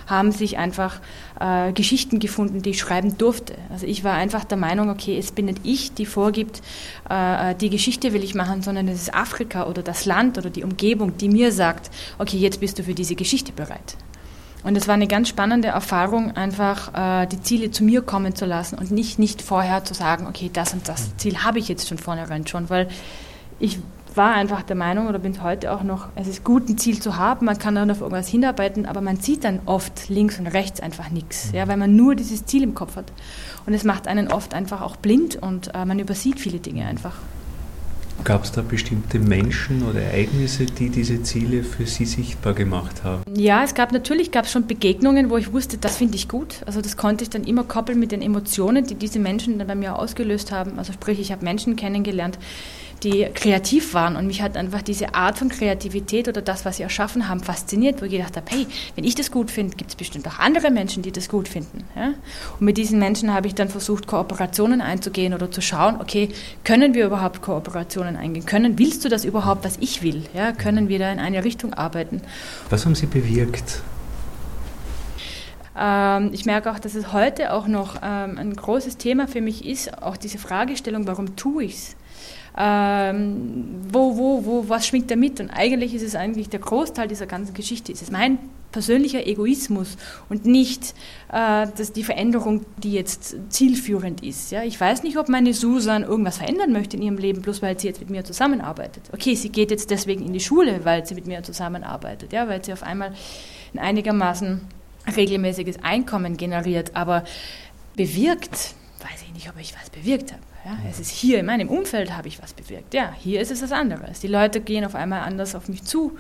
haben sich einfach äh, Geschichten gefunden, die ich schreiben durfte. Also ich war einfach der Meinung, okay, es bin nicht ich, die vorgibt, äh, die Geschichte will ich machen, sondern es ist Afrika oder das Land oder die Umgebung, die mir sagt, okay, jetzt bist du für diese Geschichte bereit. Und es war eine ganz spannende Erfahrung, einfach äh, die Ziele zu mir kommen zu lassen und nicht, nicht vorher zu sagen, okay, das und das Ziel habe ich jetzt schon vornherein schon, weil ich war einfach der Meinung oder bin heute auch noch, es ist gut, ein Ziel zu haben, man kann dann auf irgendwas hinarbeiten, aber man sieht dann oft links und rechts einfach nichts, ja, weil man nur dieses Ziel im Kopf hat. Und es macht einen oft einfach auch blind und äh, man übersieht viele Dinge einfach. Gab es da bestimmte Menschen oder Ereignisse, die diese Ziele für Sie sichtbar gemacht haben? Ja, es gab natürlich gab schon Begegnungen, wo ich wusste, das finde ich gut. Also das konnte ich dann immer koppeln mit den Emotionen, die diese Menschen dann bei mir ausgelöst haben. Also sprich, ich habe Menschen kennengelernt, die kreativ waren und mich hat einfach diese Art von Kreativität oder das, was sie erschaffen haben, fasziniert, wo ich gedacht habe, hey, wenn ich das gut finde, gibt es bestimmt auch andere Menschen, die das gut finden. Ja? Und mit diesen Menschen habe ich dann versucht, Kooperationen einzugehen oder zu schauen, okay, können wir überhaupt Kooperationen eingehen? Können, willst du das überhaupt, was ich will? Ja? Können wir da in eine Richtung arbeiten? Was haben Sie bewirkt? Ähm, ich merke auch, dass es heute auch noch ähm, ein großes Thema für mich ist, auch diese Fragestellung, warum tue ich es? Ähm, wo, wo, wo, was schwingt da mit? Und eigentlich ist es eigentlich der Großteil dieser ganzen Geschichte, ist es mein persönlicher Egoismus und nicht äh, dass die Veränderung, die jetzt zielführend ist. Ja? Ich weiß nicht, ob meine Susan irgendwas verändern möchte in ihrem Leben, bloß weil sie jetzt mit mir zusammenarbeitet. Okay, sie geht jetzt deswegen in die Schule, weil sie mit mir zusammenarbeitet, ja? weil sie auf einmal ein einigermaßen regelmäßiges Einkommen generiert, aber bewirkt, nicht, ob ich was bewirkt habe. Ja, es ist hier in meinem Umfeld habe ich was bewirkt. Ja, hier ist es was anderes. Die Leute gehen auf einmal anders auf mich zu.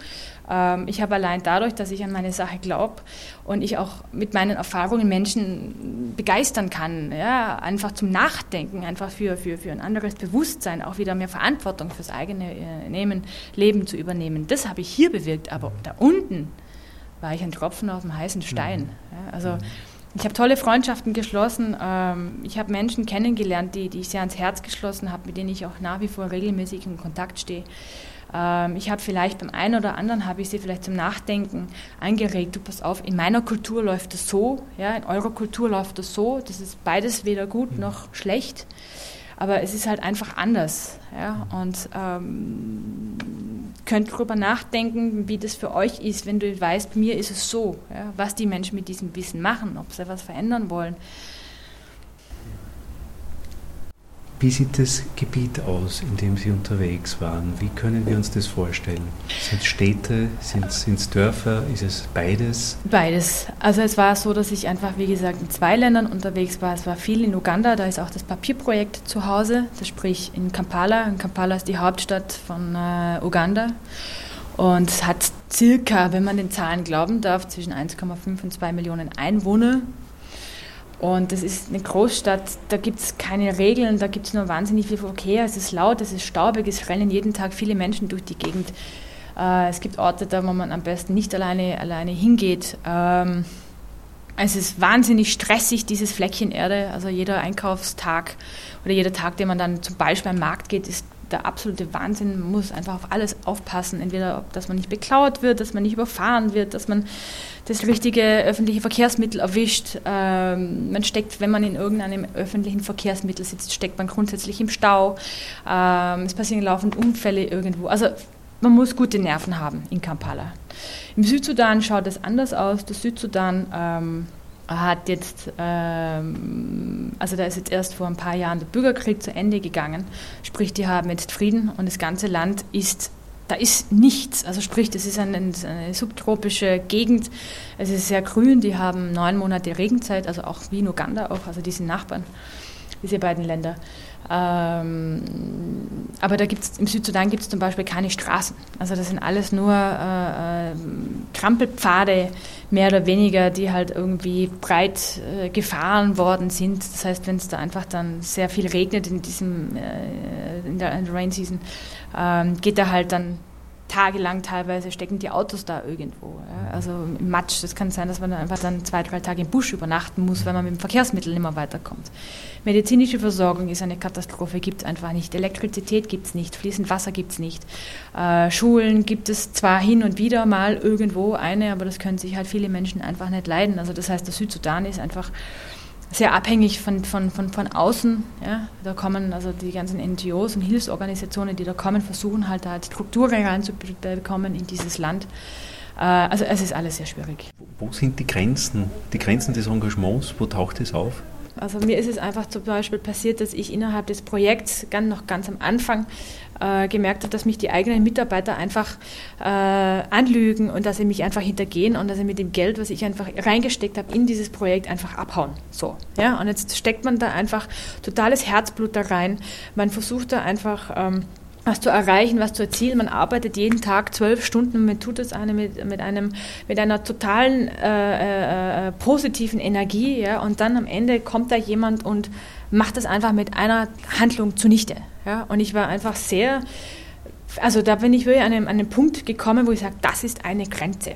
Ähm, ich habe allein dadurch, dass ich an meine Sache glaube und ich auch mit meinen Erfahrungen Menschen begeistern kann, ja, einfach zum Nachdenken, einfach für, für, für ein anderes Bewusstsein, auch wieder mehr Verantwortung fürs eigene äh, Nehmen, Leben zu übernehmen. Das habe ich hier bewirkt, aber da unten war ich ein Tropfen auf dem heißen Stein. Mhm. Ja, also mhm. Ich habe tolle Freundschaften geschlossen. Ähm, ich habe Menschen kennengelernt, die, die ich sehr ans Herz geschlossen habe, mit denen ich auch nach wie vor regelmäßig in Kontakt stehe. Ähm, ich habe vielleicht beim einen oder anderen habe ich sie vielleicht zum Nachdenken angeregt. Du pass auf, in meiner Kultur läuft das so, ja, in eurer Kultur läuft das so. Das ist beides weder gut noch schlecht, aber es ist halt einfach anders. Ja, und ähm, könnt darüber nachdenken, wie das für euch ist, wenn du weißt, mir ist es so, ja, was die Menschen mit diesem Wissen machen, ob sie was verändern wollen. Wie sieht das Gebiet aus, in dem Sie unterwegs waren? Wie können wir uns das vorstellen? Sind es Städte, sind es Dörfer, ist es beides? Beides. Also es war so, dass ich einfach, wie gesagt, in zwei Ländern unterwegs war. Es war viel in Uganda, da ist auch das Papierprojekt zu Hause, das sprich in Kampala. Und Kampala ist die Hauptstadt von äh, Uganda. Und hat circa, wenn man den Zahlen glauben darf, zwischen 1,5 und 2 Millionen Einwohner. Und das ist eine Großstadt, da gibt es keine Regeln, da gibt es nur wahnsinnig viel Verkehr, es ist laut, es ist staubig, es rennen jeden Tag viele Menschen durch die Gegend. Äh, es gibt Orte, da wo man am besten nicht alleine, alleine hingeht. Ähm, es ist wahnsinnig stressig, dieses Fleckchen Erde. Also jeder Einkaufstag oder jeder Tag, den man dann zum Beispiel am Markt geht, ist der absolute Wahnsinn. Man muss einfach auf alles aufpassen. Entweder, dass man nicht beklaut wird, dass man nicht überfahren wird, dass man das richtige öffentliche Verkehrsmittel erwischt. Ähm, man steckt, wenn man in irgendeinem öffentlichen Verkehrsmittel sitzt, steckt man grundsätzlich im Stau. Ähm, es passieren laufend Unfälle irgendwo. Also man muss gute Nerven haben in Kampala. Im Südsudan schaut es anders aus. Der Südsudan ähm, hat jetzt, ähm, also da ist jetzt erst vor ein paar Jahren der Bürgerkrieg zu Ende gegangen. Sprich, die haben jetzt Frieden und das ganze Land ist, da ist nichts. Also sprich, das ist eine, eine subtropische Gegend. Es ist sehr grün. Die haben neun Monate Regenzeit, also auch wie in Uganda auch, also diese Nachbarn, diese beiden Länder. Ähm, aber da gibt's, im Südsudan gibt es zum Beispiel keine Straßen. Also das sind alles nur äh, äh, Krampelpfade, mehr oder weniger, die halt irgendwie breit äh, gefahren worden sind. Das heißt, wenn es da einfach dann sehr viel regnet in diesem äh, in der, in der Rain Season, ähm, geht da halt dann tagelang teilweise stecken die Autos da irgendwo. Ja? Also im Matsch. Das kann sein, dass man dann einfach dann zwei, drei Tage im Busch übernachten muss, weil man mit dem Verkehrsmittel nicht mehr weiterkommt. Medizinische Versorgung ist eine Katastrophe, gibt es einfach nicht. Elektrizität gibt es nicht, fließend Wasser gibt es nicht. Äh, Schulen gibt es zwar hin und wieder mal irgendwo eine, aber das können sich halt viele Menschen einfach nicht leiden. Also das heißt, der Südsudan ist einfach sehr abhängig von, von, von, von außen. Ja. Da kommen also die ganzen NGOs und Hilfsorganisationen, die da kommen, versuchen halt da Strukturen reinzubekommen in dieses Land. Äh, also es ist alles sehr schwierig. Wo sind die Grenzen, die Grenzen des Engagements? Wo taucht es auf? Also mir ist es einfach zum Beispiel passiert, dass ich innerhalb des Projekts ganz, noch ganz am Anfang äh, gemerkt habe, dass mich die eigenen Mitarbeiter einfach äh, anlügen und dass sie mich einfach hintergehen und dass sie mit dem Geld, was ich einfach reingesteckt habe in dieses Projekt, einfach abhauen. So, ja, und jetzt steckt man da einfach totales Herzblut da rein. Man versucht da einfach ähm, was zu erreichen, was zu erzielen. Man arbeitet jeden Tag zwölf Stunden, man tut das eine mit, mit, einem, mit einer totalen äh, äh, positiven Energie. Ja, und dann am Ende kommt da jemand und macht das einfach mit einer Handlung zunichte. Ja? Und ich war einfach sehr, also da bin ich wirklich an einem, an einem Punkt gekommen, wo ich sage, das ist eine Grenze.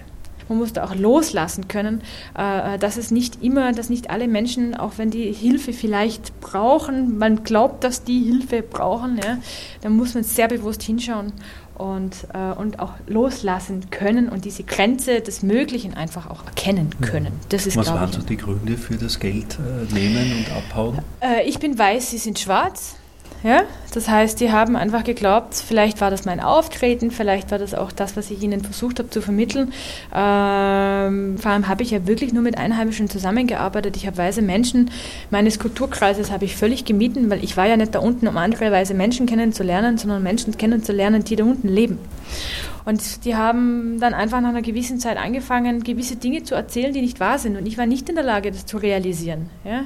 Man muss da auch loslassen können, äh, dass es nicht immer, dass nicht alle Menschen, auch wenn die Hilfe vielleicht brauchen, man glaubt, dass die Hilfe brauchen, ja, dann muss man sehr bewusst hinschauen und, äh, und auch loslassen können und diese Grenze des Möglichen einfach auch erkennen können. Das ist, Was waren so die Gründe für das Geld äh, nehmen und abhauen? Äh, ich bin weiß, Sie sind schwarz. Ja? Das heißt, die haben einfach geglaubt, vielleicht war das mein Auftreten, vielleicht war das auch das, was ich ihnen versucht habe zu vermitteln. Ähm, vor allem habe ich ja wirklich nur mit Einheimischen zusammengearbeitet. Ich habe weise Menschen meines Kulturkreises habe ich völlig gemieden, weil ich war ja nicht da unten, um andere weise Menschen kennenzulernen, sondern Menschen kennenzulernen, die da unten leben. Und die haben dann einfach nach einer gewissen Zeit angefangen, gewisse Dinge zu erzählen, die nicht wahr sind. Und ich war nicht in der Lage, das zu realisieren. Ja?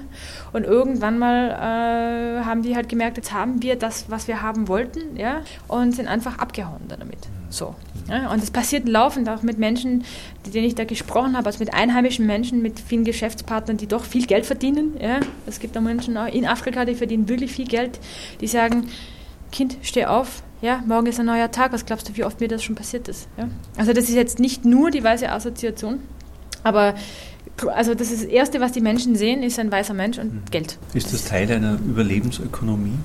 Und irgendwann mal äh, haben die halt gemerkt, jetzt haben wir das, was wir haben wollten, ja? und sind einfach abgehauen damit. So. Ja? Und es passiert laufend auch mit Menschen, mit denen ich da gesprochen habe, also mit einheimischen Menschen, mit vielen Geschäftspartnern, die doch viel Geld verdienen. Ja? Es gibt auch Menschen in Afrika, die verdienen wirklich viel Geld, die sagen, Kind, steh auf, ja, morgen ist ein neuer Tag. Was glaubst du, wie oft mir das schon passiert ist? Ja? Also das ist jetzt nicht nur die weiße Assoziation, aber also das, ist das Erste, was die Menschen sehen, ist ein weißer Mensch und mhm. Geld. Ist das Teil einer Überlebensökonomie?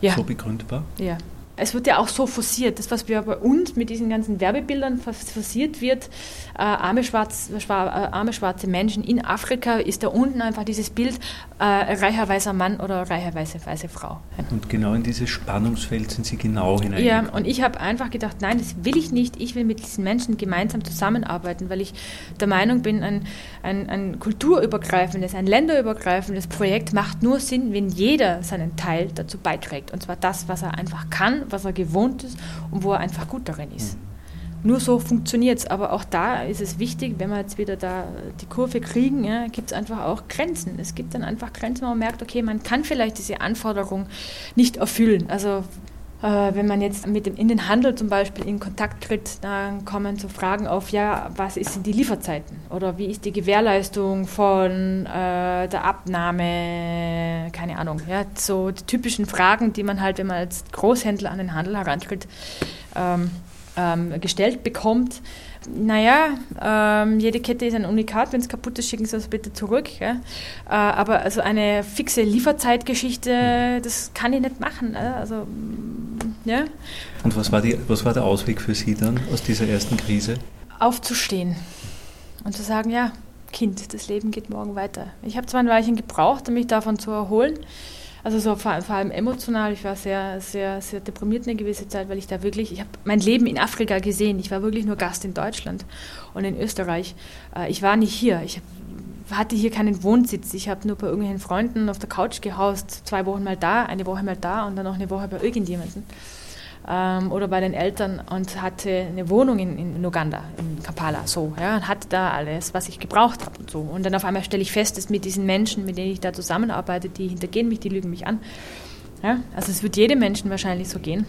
Ja. So begründbar? Ja es wird ja auch so forciert. Das, was wir bei uns mit diesen ganzen Werbebildern forciert wird, äh, arme, schwarz, schwa, äh, arme schwarze Menschen in Afrika, ist da unten einfach dieses Bild, äh, reicher weißer Mann oder reicher weiße, weiße Frau. Und genau in dieses Spannungsfeld sind Sie genau hineingekommen. Ja, und ich habe einfach gedacht, nein, das will ich nicht. Ich will mit diesen Menschen gemeinsam zusammenarbeiten, weil ich der Meinung bin, ein, ein, ein kulturübergreifendes, ein länderübergreifendes Projekt macht nur Sinn, wenn jeder seinen Teil dazu beiträgt. Und zwar das, was er einfach kann was er gewohnt ist und wo er einfach gut darin ist. Nur so funktioniert es. Aber auch da ist es wichtig, wenn wir jetzt wieder da die Kurve kriegen, ja, gibt es einfach auch Grenzen. Es gibt dann einfach Grenzen, wo man merkt, okay, man kann vielleicht diese Anforderung nicht erfüllen. Also wenn man jetzt mit dem, in den Handel zum Beispiel in Kontakt tritt, dann kommen so Fragen auf, ja, was sind die Lieferzeiten? Oder wie ist die Gewährleistung von äh, der Abnahme, keine Ahnung, ja, so die typischen Fragen, die man halt, wenn man als Großhändler an den Handel herantritt, ähm, ähm, gestellt bekommt naja, ähm, jede Kette ist ein Unikat, wenn es kaputt ist, schicken Sie es bitte zurück. Äh, aber also eine fixe Lieferzeitgeschichte, das kann ich nicht machen. Äh? Also, mm, ja. Und was war, die, was war der Ausweg für Sie dann aus dieser ersten Krise? Aufzustehen und zu sagen, ja, Kind, das Leben geht morgen weiter. Ich habe zwar ein Weilchen gebraucht, um mich davon zu erholen, also so vor, vor, allem emotional. Ich war sehr, sehr, sehr deprimiert eine gewisse Zeit, weil ich da wirklich, ich habe mein Leben in Afrika gesehen. Ich war wirklich nur Gast in Deutschland und in Österreich. Äh, ich war nicht hier. Ich hatte hier keinen Wohnsitz. Ich habe nur bei irgendwelchen Freunden auf der Couch gehaust, zwei Wochen mal da, eine Woche mal da und dann noch eine Woche bei irgendjemandem ähm, oder bei den Eltern und hatte eine Wohnung in, in Uganda, in Kampala, so, ja, und hatte da alles, was ich gebraucht habe und so. Und dann auf einmal stelle ich fest, dass mit diesen Menschen, mit denen ich da zusammenarbeite, die hintergehen mich, die lügen mich an. Ja, also es wird jedem Menschen wahrscheinlich so gehen,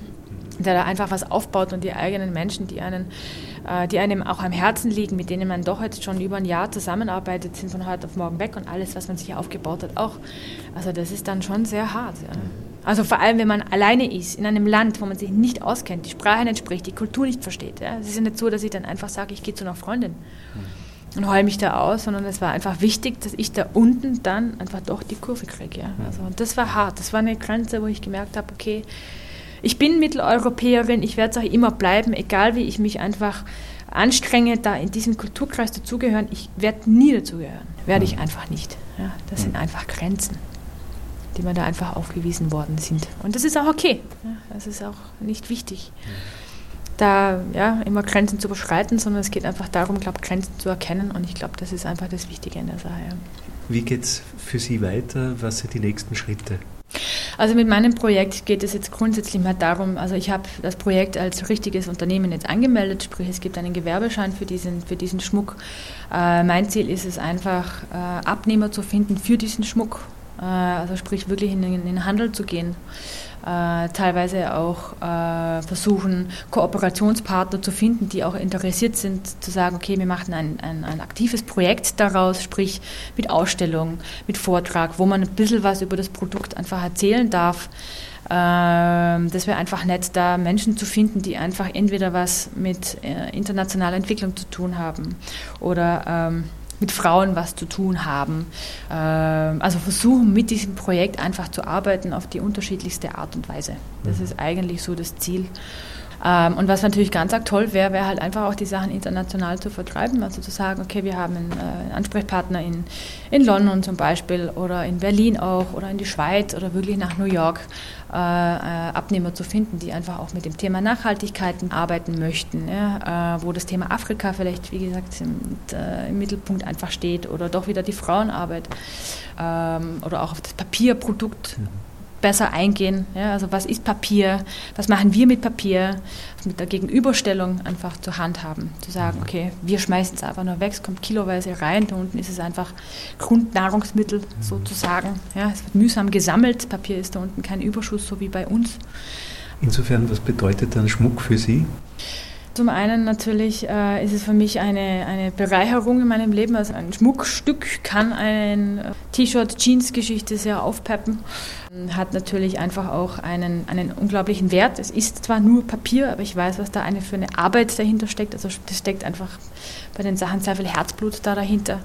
der da einfach was aufbaut und die eigenen Menschen, die einen, äh, die einem auch am Herzen liegen, mit denen man doch jetzt schon über ein Jahr zusammenarbeitet, sind von heute auf morgen weg und alles, was man sich aufgebaut hat, auch. Also das ist dann schon sehr hart. Ja. Also vor allem, wenn man alleine ist, in einem Land, wo man sich nicht auskennt, die Sprache nicht spricht, die Kultur nicht versteht. Ja. Es ist ja nicht so, dass ich dann einfach sage, ich gehe zu einer Freundin und heule mich da aus, sondern es war einfach wichtig, dass ich da unten dann einfach doch die Kurve kriege. Ja. Also das war hart. Das war eine Grenze, wo ich gemerkt habe, okay, ich bin Mitteleuropäerin, ich werde es auch immer bleiben, egal wie ich mich einfach anstrenge, da in diesem Kulturkreis dazugehören. Ich werde nie dazugehören. Werde ich einfach nicht. Ja. Das sind einfach Grenzen die mir da einfach aufgewiesen worden sind. Und das ist auch okay. Das ist auch nicht wichtig, da ja, immer Grenzen zu überschreiten, sondern es geht einfach darum, glaube Grenzen zu erkennen. Und ich glaube, das ist einfach das Wichtige in der Sache. Wie geht es für Sie weiter? Was sind die nächsten Schritte? Also mit meinem Projekt geht es jetzt grundsätzlich mal darum, also ich habe das Projekt als richtiges Unternehmen jetzt angemeldet, sprich es gibt einen Gewerbeschein für diesen, für diesen Schmuck. Äh, mein Ziel ist es einfach, äh, Abnehmer zu finden für diesen Schmuck also sprich wirklich in den, Handel zu gehen. Äh, teilweise auch äh, versuchen, Kooperationspartner zu finden, die auch interessiert sind, zu sagen, okay, wir machen ein, ein, ein aktives Projekt daraus, sprich mit Ausstellung, mit Vortrag, wo man ein bisschen was über das Produkt einfach erzählen darf. Ähm, das wäre einfach nett, da Menschen zu finden, die einfach entweder was mit äh, internationaler Entwicklung zu tun haben oder ähm, mit Frauen was zu tun haben. Ähm, also versuchen mit diesem Projekt einfach zu arbeiten auf die unterschiedlichste Art und Weise. Das mhm. ist eigentlich so das Ziel. Ähm, und was natürlich ganz toll wäre, wäre halt einfach auch die Sachen international zu vertreiben. Also zu sagen, okay, wir haben einen, äh, Ansprechpartner in, in London zum Beispiel oder in Berlin auch oder in die Schweiz oder wirklich nach New York äh, äh, Abnehmer zu finden, die einfach auch mit dem Thema Nachhaltigkeiten arbeiten möchten, ja, wo das Thema Afrika vielleicht, wie gesagt, im, im, Mittelpunkt einfach steht oder doch wieder die Frauenarbeit ähm, oder auch auf das Papierprodukt. Mhm besser eingehen. Ja, also was ist Papier? Was machen wir mit Papier? Mit der Gegenüberstellung einfach zur Hand haben. Zu sagen, okay, wir schmeißen es einfach nur weg, es kommt kiloweise rein, da unten ist es einfach Grundnahrungsmittel sozusagen. Ja, es wird mühsam gesammelt, Papier ist da unten kein Überschuss, so wie bei uns. Insofern, was bedeutet dann Schmuck für Sie? Zum einen natürlich äh, ist es für mich eine, eine Bereicherung in meinem Leben. Also ein Schmuckstück kann ein äh, T-Shirt, Jeans-Geschichte sehr aufpeppen. Hat natürlich einfach auch einen, einen unglaublichen Wert. Es ist zwar nur Papier, aber ich weiß, was da eine für eine Arbeit dahinter steckt. Also das steckt einfach bei den Sachen sehr viel Herzblut da dahinter.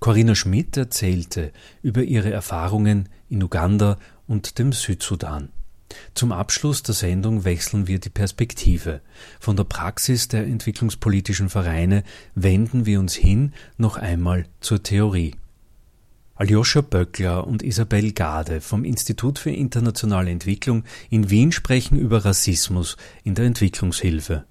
Corinna Schmidt erzählte über ihre Erfahrungen in Uganda und dem Südsudan. Zum Abschluss der Sendung wechseln wir die Perspektive. Von der Praxis der entwicklungspolitischen Vereine wenden wir uns hin noch einmal zur Theorie. Aljoscha Böckler und Isabel Gade vom Institut für internationale Entwicklung in Wien sprechen über Rassismus in der Entwicklungshilfe.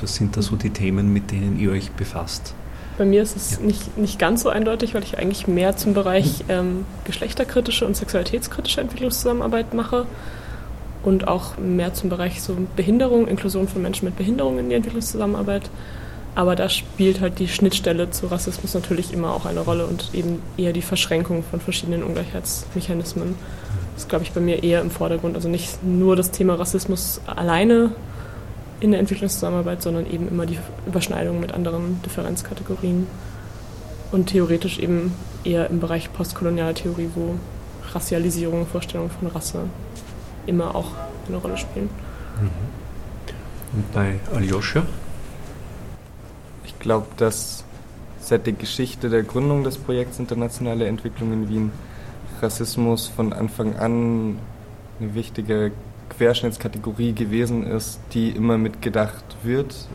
Was sind da so die Themen, mit denen ihr euch befasst? Bei mir ist es nicht, nicht ganz so eindeutig, weil ich eigentlich mehr zum Bereich ähm, geschlechterkritische und sexualitätskritische Entwicklungszusammenarbeit mache und auch mehr zum Bereich so Behinderung, Inklusion von Menschen mit Behinderung in die Entwicklungszusammenarbeit. Aber da spielt halt die Schnittstelle zu Rassismus natürlich immer auch eine Rolle und eben eher die Verschränkung von verschiedenen Ungleichheitsmechanismen. Das ist, glaube ich, bei mir eher im Vordergrund. Also nicht nur das Thema Rassismus alleine, in der Entwicklungszusammenarbeit, sondern eben immer die Überschneidung mit anderen Differenzkategorien und theoretisch eben eher im Bereich postkolonialer Theorie, wo Rassialisierung, Vorstellungen von Rasse immer auch eine Rolle spielen. Mhm. Und bei Aljoscha? Ich glaube, dass seit der Geschichte der Gründung des Projekts Internationale Entwicklung in Wien Rassismus von Anfang an eine wichtige Querschnittskategorie gewesen ist, die immer mitgedacht wird,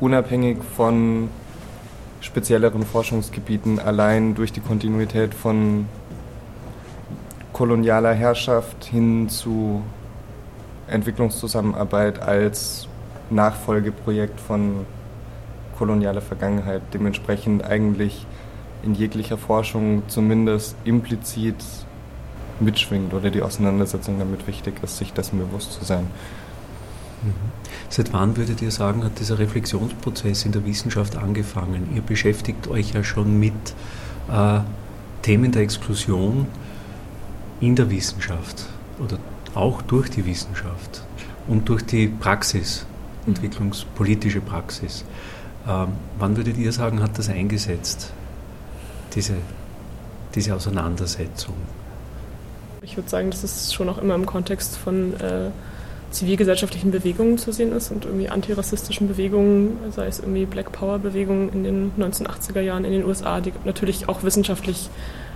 unabhängig von spezielleren Forschungsgebieten, allein durch die Kontinuität von kolonialer Herrschaft hin zu Entwicklungszusammenarbeit als Nachfolgeprojekt von kolonialer Vergangenheit. Dementsprechend eigentlich in jeglicher Forschung zumindest implizit mitschwingt oder die Auseinandersetzung damit wichtig ist, sich dessen bewusst zu sein. Mhm. Seit wann würdet ihr sagen, hat dieser Reflexionsprozess in der Wissenschaft angefangen? Ihr beschäftigt euch ja schon mit äh, Themen der Exklusion in der Wissenschaft oder auch durch die Wissenschaft und durch die Praxis, entwicklungspolitische Praxis. Ähm, wann würdet ihr sagen, hat das eingesetzt, diese diese Auseinandersetzung? Ich würde sagen, dass es schon auch immer im Kontext von äh, zivilgesellschaftlichen Bewegungen zu sehen ist und irgendwie antirassistischen Bewegungen, sei es irgendwie Black Power Bewegungen in den 1980er Jahren in den USA, die natürlich auch wissenschaftlich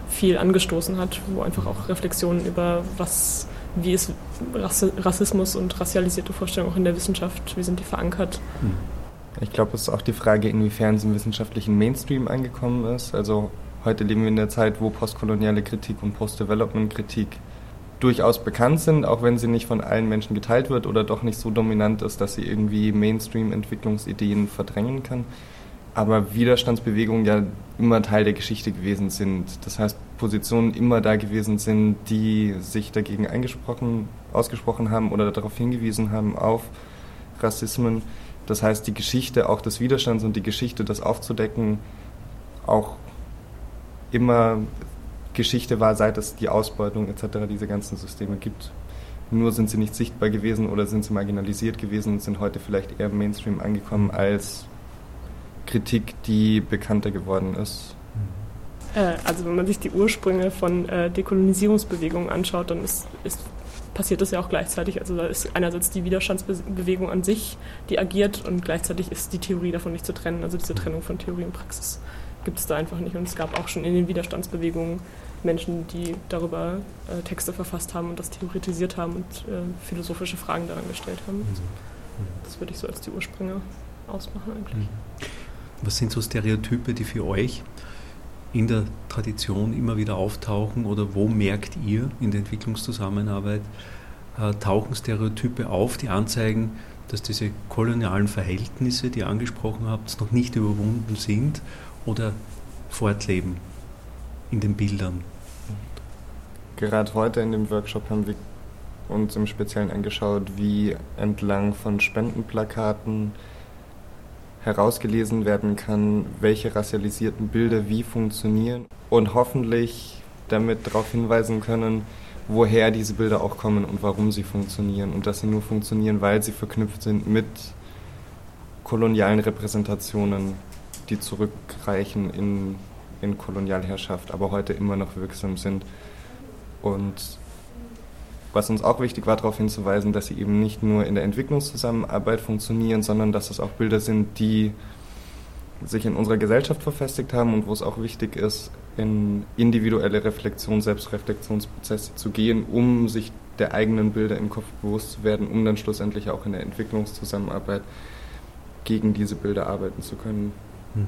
viel angestoßen hat, wo einfach auch Reflexionen über was, wie ist Rassismus und rassialisierte Vorstellungen auch in der Wissenschaft, wie sind die verankert. Hm. Ich glaube, es ist auch die Frage, inwiefern es im wissenschaftlichen Mainstream angekommen ist. Also heute leben wir in der Zeit, wo postkoloniale Kritik und Post-Development-Kritik durchaus bekannt sind, auch wenn sie nicht von allen Menschen geteilt wird oder doch nicht so dominant ist, dass sie irgendwie Mainstream-Entwicklungsideen verdrängen kann. Aber Widerstandsbewegungen ja immer Teil der Geschichte gewesen sind. Das heißt, Positionen immer da gewesen sind, die sich dagegen eingesprochen, ausgesprochen haben oder darauf hingewiesen haben auf Rassismen. Das heißt, die Geschichte auch des Widerstands und die Geschichte, das aufzudecken, auch immer Geschichte war, seit es die Ausbeutung etc. diese ganzen Systeme gibt. Nur sind sie nicht sichtbar gewesen oder sind sie marginalisiert gewesen und sind heute vielleicht eher im Mainstream angekommen als Kritik, die bekannter geworden ist. Äh, also wenn man sich die Ursprünge von äh, Dekolonisierungsbewegungen anschaut, dann ist, ist, passiert das ja auch gleichzeitig. Also da ist einerseits die Widerstandsbewegung an sich, die agiert und gleichzeitig ist die Theorie davon nicht zu trennen. Also diese Trennung von Theorie und Praxis gibt es da einfach nicht. Und es gab auch schon in den Widerstandsbewegungen Menschen, die darüber äh, Texte verfasst haben und das theoretisiert haben und äh, philosophische Fragen daran gestellt haben. Mhm. Das würde ich so als die Ursprünge ausmachen eigentlich. Mhm. Was sind so Stereotype, die für euch in der Tradition immer wieder auftauchen oder wo merkt ihr in der Entwicklungszusammenarbeit, äh, tauchen Stereotype auf, die anzeigen, dass diese kolonialen Verhältnisse, die ihr angesprochen habt, noch nicht überwunden sind oder fortleben in den Bildern? Gerade heute in dem Workshop haben wir uns im Speziellen angeschaut, wie entlang von Spendenplakaten herausgelesen werden kann, welche racialisierten Bilder wie funktionieren und hoffentlich damit darauf hinweisen können, woher diese Bilder auch kommen und warum sie funktionieren und dass sie nur funktionieren, weil sie verknüpft sind mit kolonialen Repräsentationen, die zurückreichen in, in Kolonialherrschaft, aber heute immer noch wirksam sind. Und was uns auch wichtig war, darauf hinzuweisen, dass sie eben nicht nur in der Entwicklungszusammenarbeit funktionieren, sondern dass es auch Bilder sind, die sich in unserer Gesellschaft verfestigt haben und wo es auch wichtig ist, in individuelle Reflexion, Selbstreflexionsprozesse zu gehen, um sich der eigenen Bilder im Kopf bewusst zu werden, um dann schlussendlich auch in der Entwicklungszusammenarbeit gegen diese Bilder arbeiten zu können. Mhm.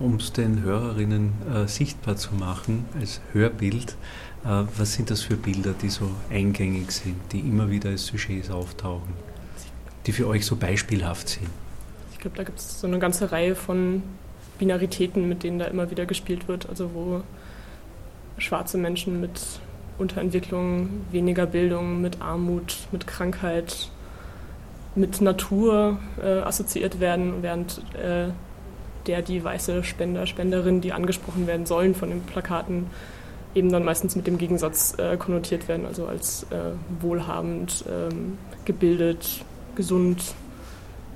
Um es den Hörerinnen äh, sichtbar zu machen als Hörbild, äh, was sind das für Bilder, die so eingängig sind, die immer wieder als Sujets auftauchen, die für euch so beispielhaft sind? Ich glaube, da gibt es so eine ganze Reihe von Binaritäten, mit denen da immer wieder gespielt wird, also wo schwarze Menschen mit Unterentwicklung, weniger Bildung, mit Armut, mit Krankheit, mit Natur äh, assoziiert werden, während äh, der die weiße Spender, Spenderin, die angesprochen werden sollen von den Plakaten, eben dann meistens mit dem Gegensatz äh, konnotiert werden, also als äh, wohlhabend, ähm, gebildet, gesund,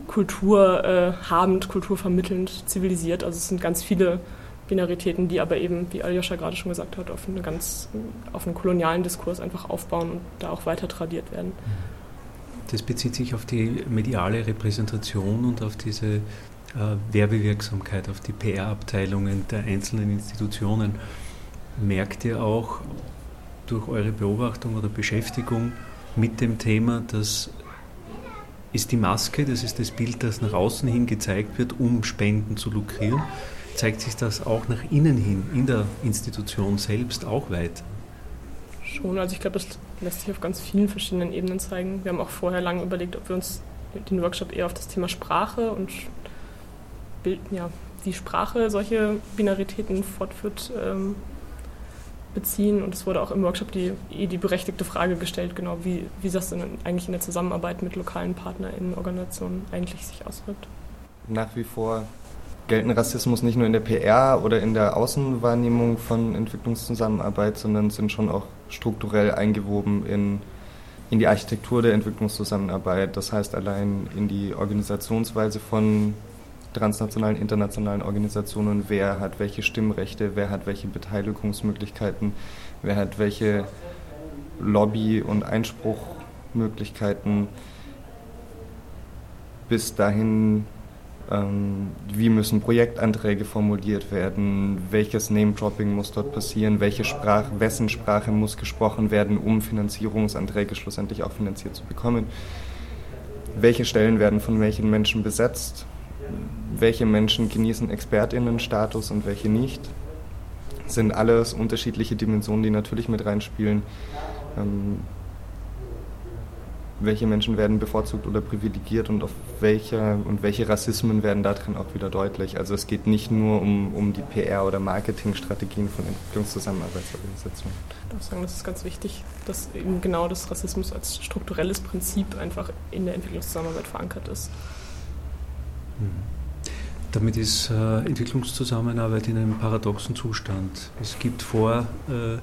kulturhabend, kulturvermittelnd, zivilisiert. Also es sind ganz viele Binaritäten, die aber eben, wie Aljoscha gerade schon gesagt hat, auf, eine ganz, auf einen kolonialen Diskurs einfach aufbauen und da auch weiter tradiert werden. Mhm. Das bezieht sich auf die mediale Repräsentation und auf diese äh, Werbewirksamkeit, auf die PR-Abteilungen der einzelnen Institutionen. Merkt ihr auch durch eure Beobachtung oder Beschäftigung mit dem Thema, dass ist die Maske, das ist das Bild, das nach außen hin gezeigt wird, um Spenden zu lukrieren, zeigt sich das auch nach innen hin, in der Institution selbst auch weiter? Schon, also ich glaube, das lässt sich auf ganz vielen verschiedenen Ebenen zeigen. Wir haben auch vorher lange überlegt, ob wir uns den Workshop eher auf das Thema Sprache und Bild, ja, wie Sprache solche Binaritäten fortführt, ähm, beziehen. Und es wurde auch im Workshop die, eh die berechtigte Frage gestellt, genau, wie, wie das denn eigentlich in der Zusammenarbeit mit lokalen PartnerInnen, Organisationen eigentlich sich auswirkt. Nach wie vor gelten Rassismus nicht nur in der PR oder in der Außenwahrnehmung von Entwicklungszusammenarbeit, sondern sind schon auch strukturell eingewoben in, in die Architektur der Entwicklungszusammenarbeit. Das heißt allein in die Organisationsweise von transnationalen, internationalen Organisationen, wer hat welche Stimmrechte, wer hat welche Beteiligungsmöglichkeiten, wer hat welche Lobby- und Einspruchmöglichkeiten, bis dahin, wie müssen Projektanträge formuliert werden, welches Name-Dropping muss dort passieren, welche Sprache, wessen Sprache muss gesprochen werden, um Finanzierungsanträge schlussendlich auch finanziert zu bekommen. Welche Stellen werden von welchen Menschen besetzt? welche Menschen genießen Expertinnenstatus und welche nicht. Das sind alles unterschiedliche Dimensionen, die natürlich mit reinspielen. Welche Menschen werden bevorzugt oder privilegiert und auf welche und welche Rassismen werden darin auch wieder deutlich. Also es geht nicht nur um, um die PR- oder Marketingstrategien von Entwicklungszusammenarbeitsorganisationen. Ich auch sagen, das ist ganz wichtig, dass eben genau das Rassismus als strukturelles Prinzip einfach in der Entwicklungszusammenarbeit verankert ist. Mhm. Damit ist äh, Entwicklungszusammenarbeit in einem paradoxen Zustand. Es gibt vor, äh,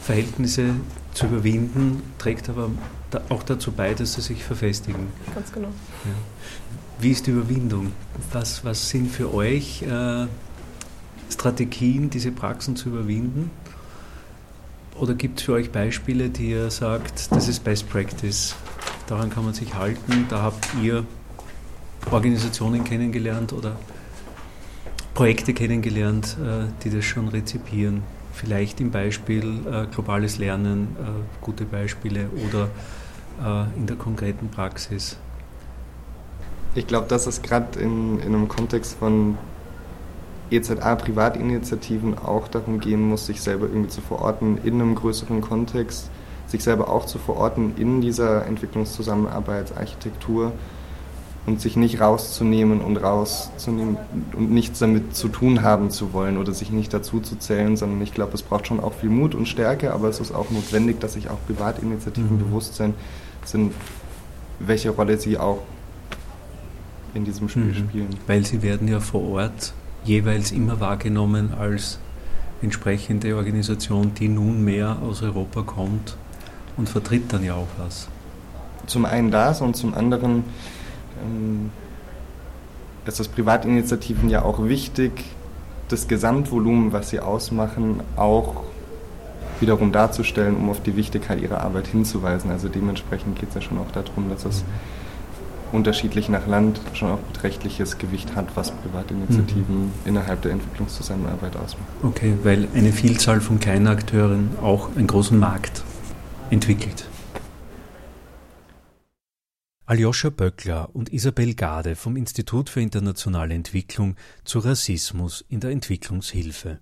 Verhältnisse zu überwinden, trägt aber auch dazu bei, dass sie sich verfestigen. Ganz genau. Ja. Wie ist die Überwindung? Was, was sind für euch äh, Strategien, diese Praxen zu überwinden? Oder gibt es für euch Beispiele, die ihr sagt, das ist Best Practice, daran kann man sich halten, da habt ihr Organisationen kennengelernt oder Projekte kennengelernt, äh, die das schon rezipieren. Vielleicht im Beispiel äh, globales Lernen, äh, gute Beispiele oder in der konkreten Praxis. Ich glaube, dass es gerade in, in einem Kontext von EZA-Privatinitiativen auch darum gehen muss, sich selber irgendwie zu verorten in einem größeren Kontext, sich selber auch zu verorten in dieser Entwicklungszusammenarbeitsarchitektur und sich nicht rauszunehmen und rauszunehmen und nichts damit zu tun haben zu wollen oder sich nicht dazu zu zählen, sondern ich glaube, es braucht schon auch viel Mut und Stärke, aber es ist auch notwendig, dass sich auch Privatinitiativen mhm. bewusst sind, sind, welche Rolle sie auch in diesem Spiel mhm. spielen. Weil sie werden ja vor Ort jeweils immer wahrgenommen als entsprechende Organisation, die nunmehr aus Europa kommt und vertritt dann ja auch was. Zum einen das und zum anderen ist das Privatinitiativen ja auch wichtig, das Gesamtvolumen, was sie ausmachen, auch wiederum darzustellen, um auf die Wichtigkeit ihrer Arbeit hinzuweisen. Also dementsprechend geht es ja schon auch darum, dass es unterschiedlich nach Land schon auch beträchtliches Gewicht hat, was Privatinitiativen mhm. innerhalb der Entwicklungszusammenarbeit ausmacht. Okay, weil eine Vielzahl von kleinen Akteuren auch einen großen Markt entwickelt. Aljoscha Böckler und Isabel Gade vom Institut für internationale Entwicklung zu Rassismus in der Entwicklungshilfe.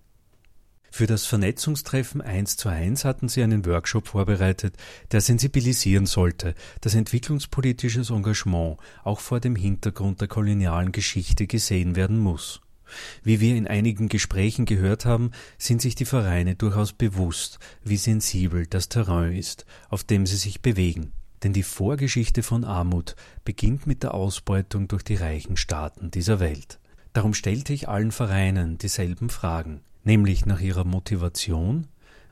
Für das Vernetzungstreffen 1 zu 1 hatten sie einen Workshop vorbereitet, der sensibilisieren sollte, dass entwicklungspolitisches Engagement auch vor dem Hintergrund der kolonialen Geschichte gesehen werden muss. Wie wir in einigen Gesprächen gehört haben, sind sich die Vereine durchaus bewusst, wie sensibel das Terrain ist, auf dem sie sich bewegen. Denn die Vorgeschichte von Armut beginnt mit der Ausbeutung durch die reichen Staaten dieser Welt. Darum stellte ich allen Vereinen dieselben Fragen, nämlich nach ihrer Motivation,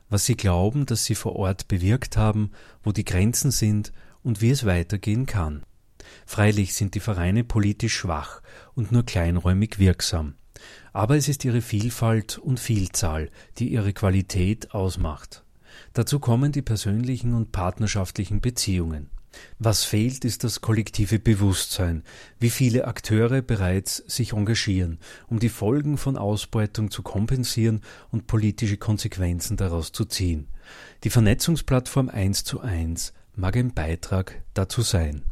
was sie glauben, dass sie vor Ort bewirkt haben, wo die Grenzen sind und wie es weitergehen kann. Freilich sind die Vereine politisch schwach und nur kleinräumig wirksam, aber es ist ihre Vielfalt und Vielzahl, die ihre Qualität ausmacht. Dazu kommen die persönlichen und partnerschaftlichen Beziehungen. Was fehlt, ist das kollektive Bewusstsein, wie viele Akteure bereits sich engagieren, um die Folgen von Ausbeutung zu kompensieren und politische Konsequenzen daraus zu ziehen. Die Vernetzungsplattform 1 zu 1 mag ein Beitrag dazu sein.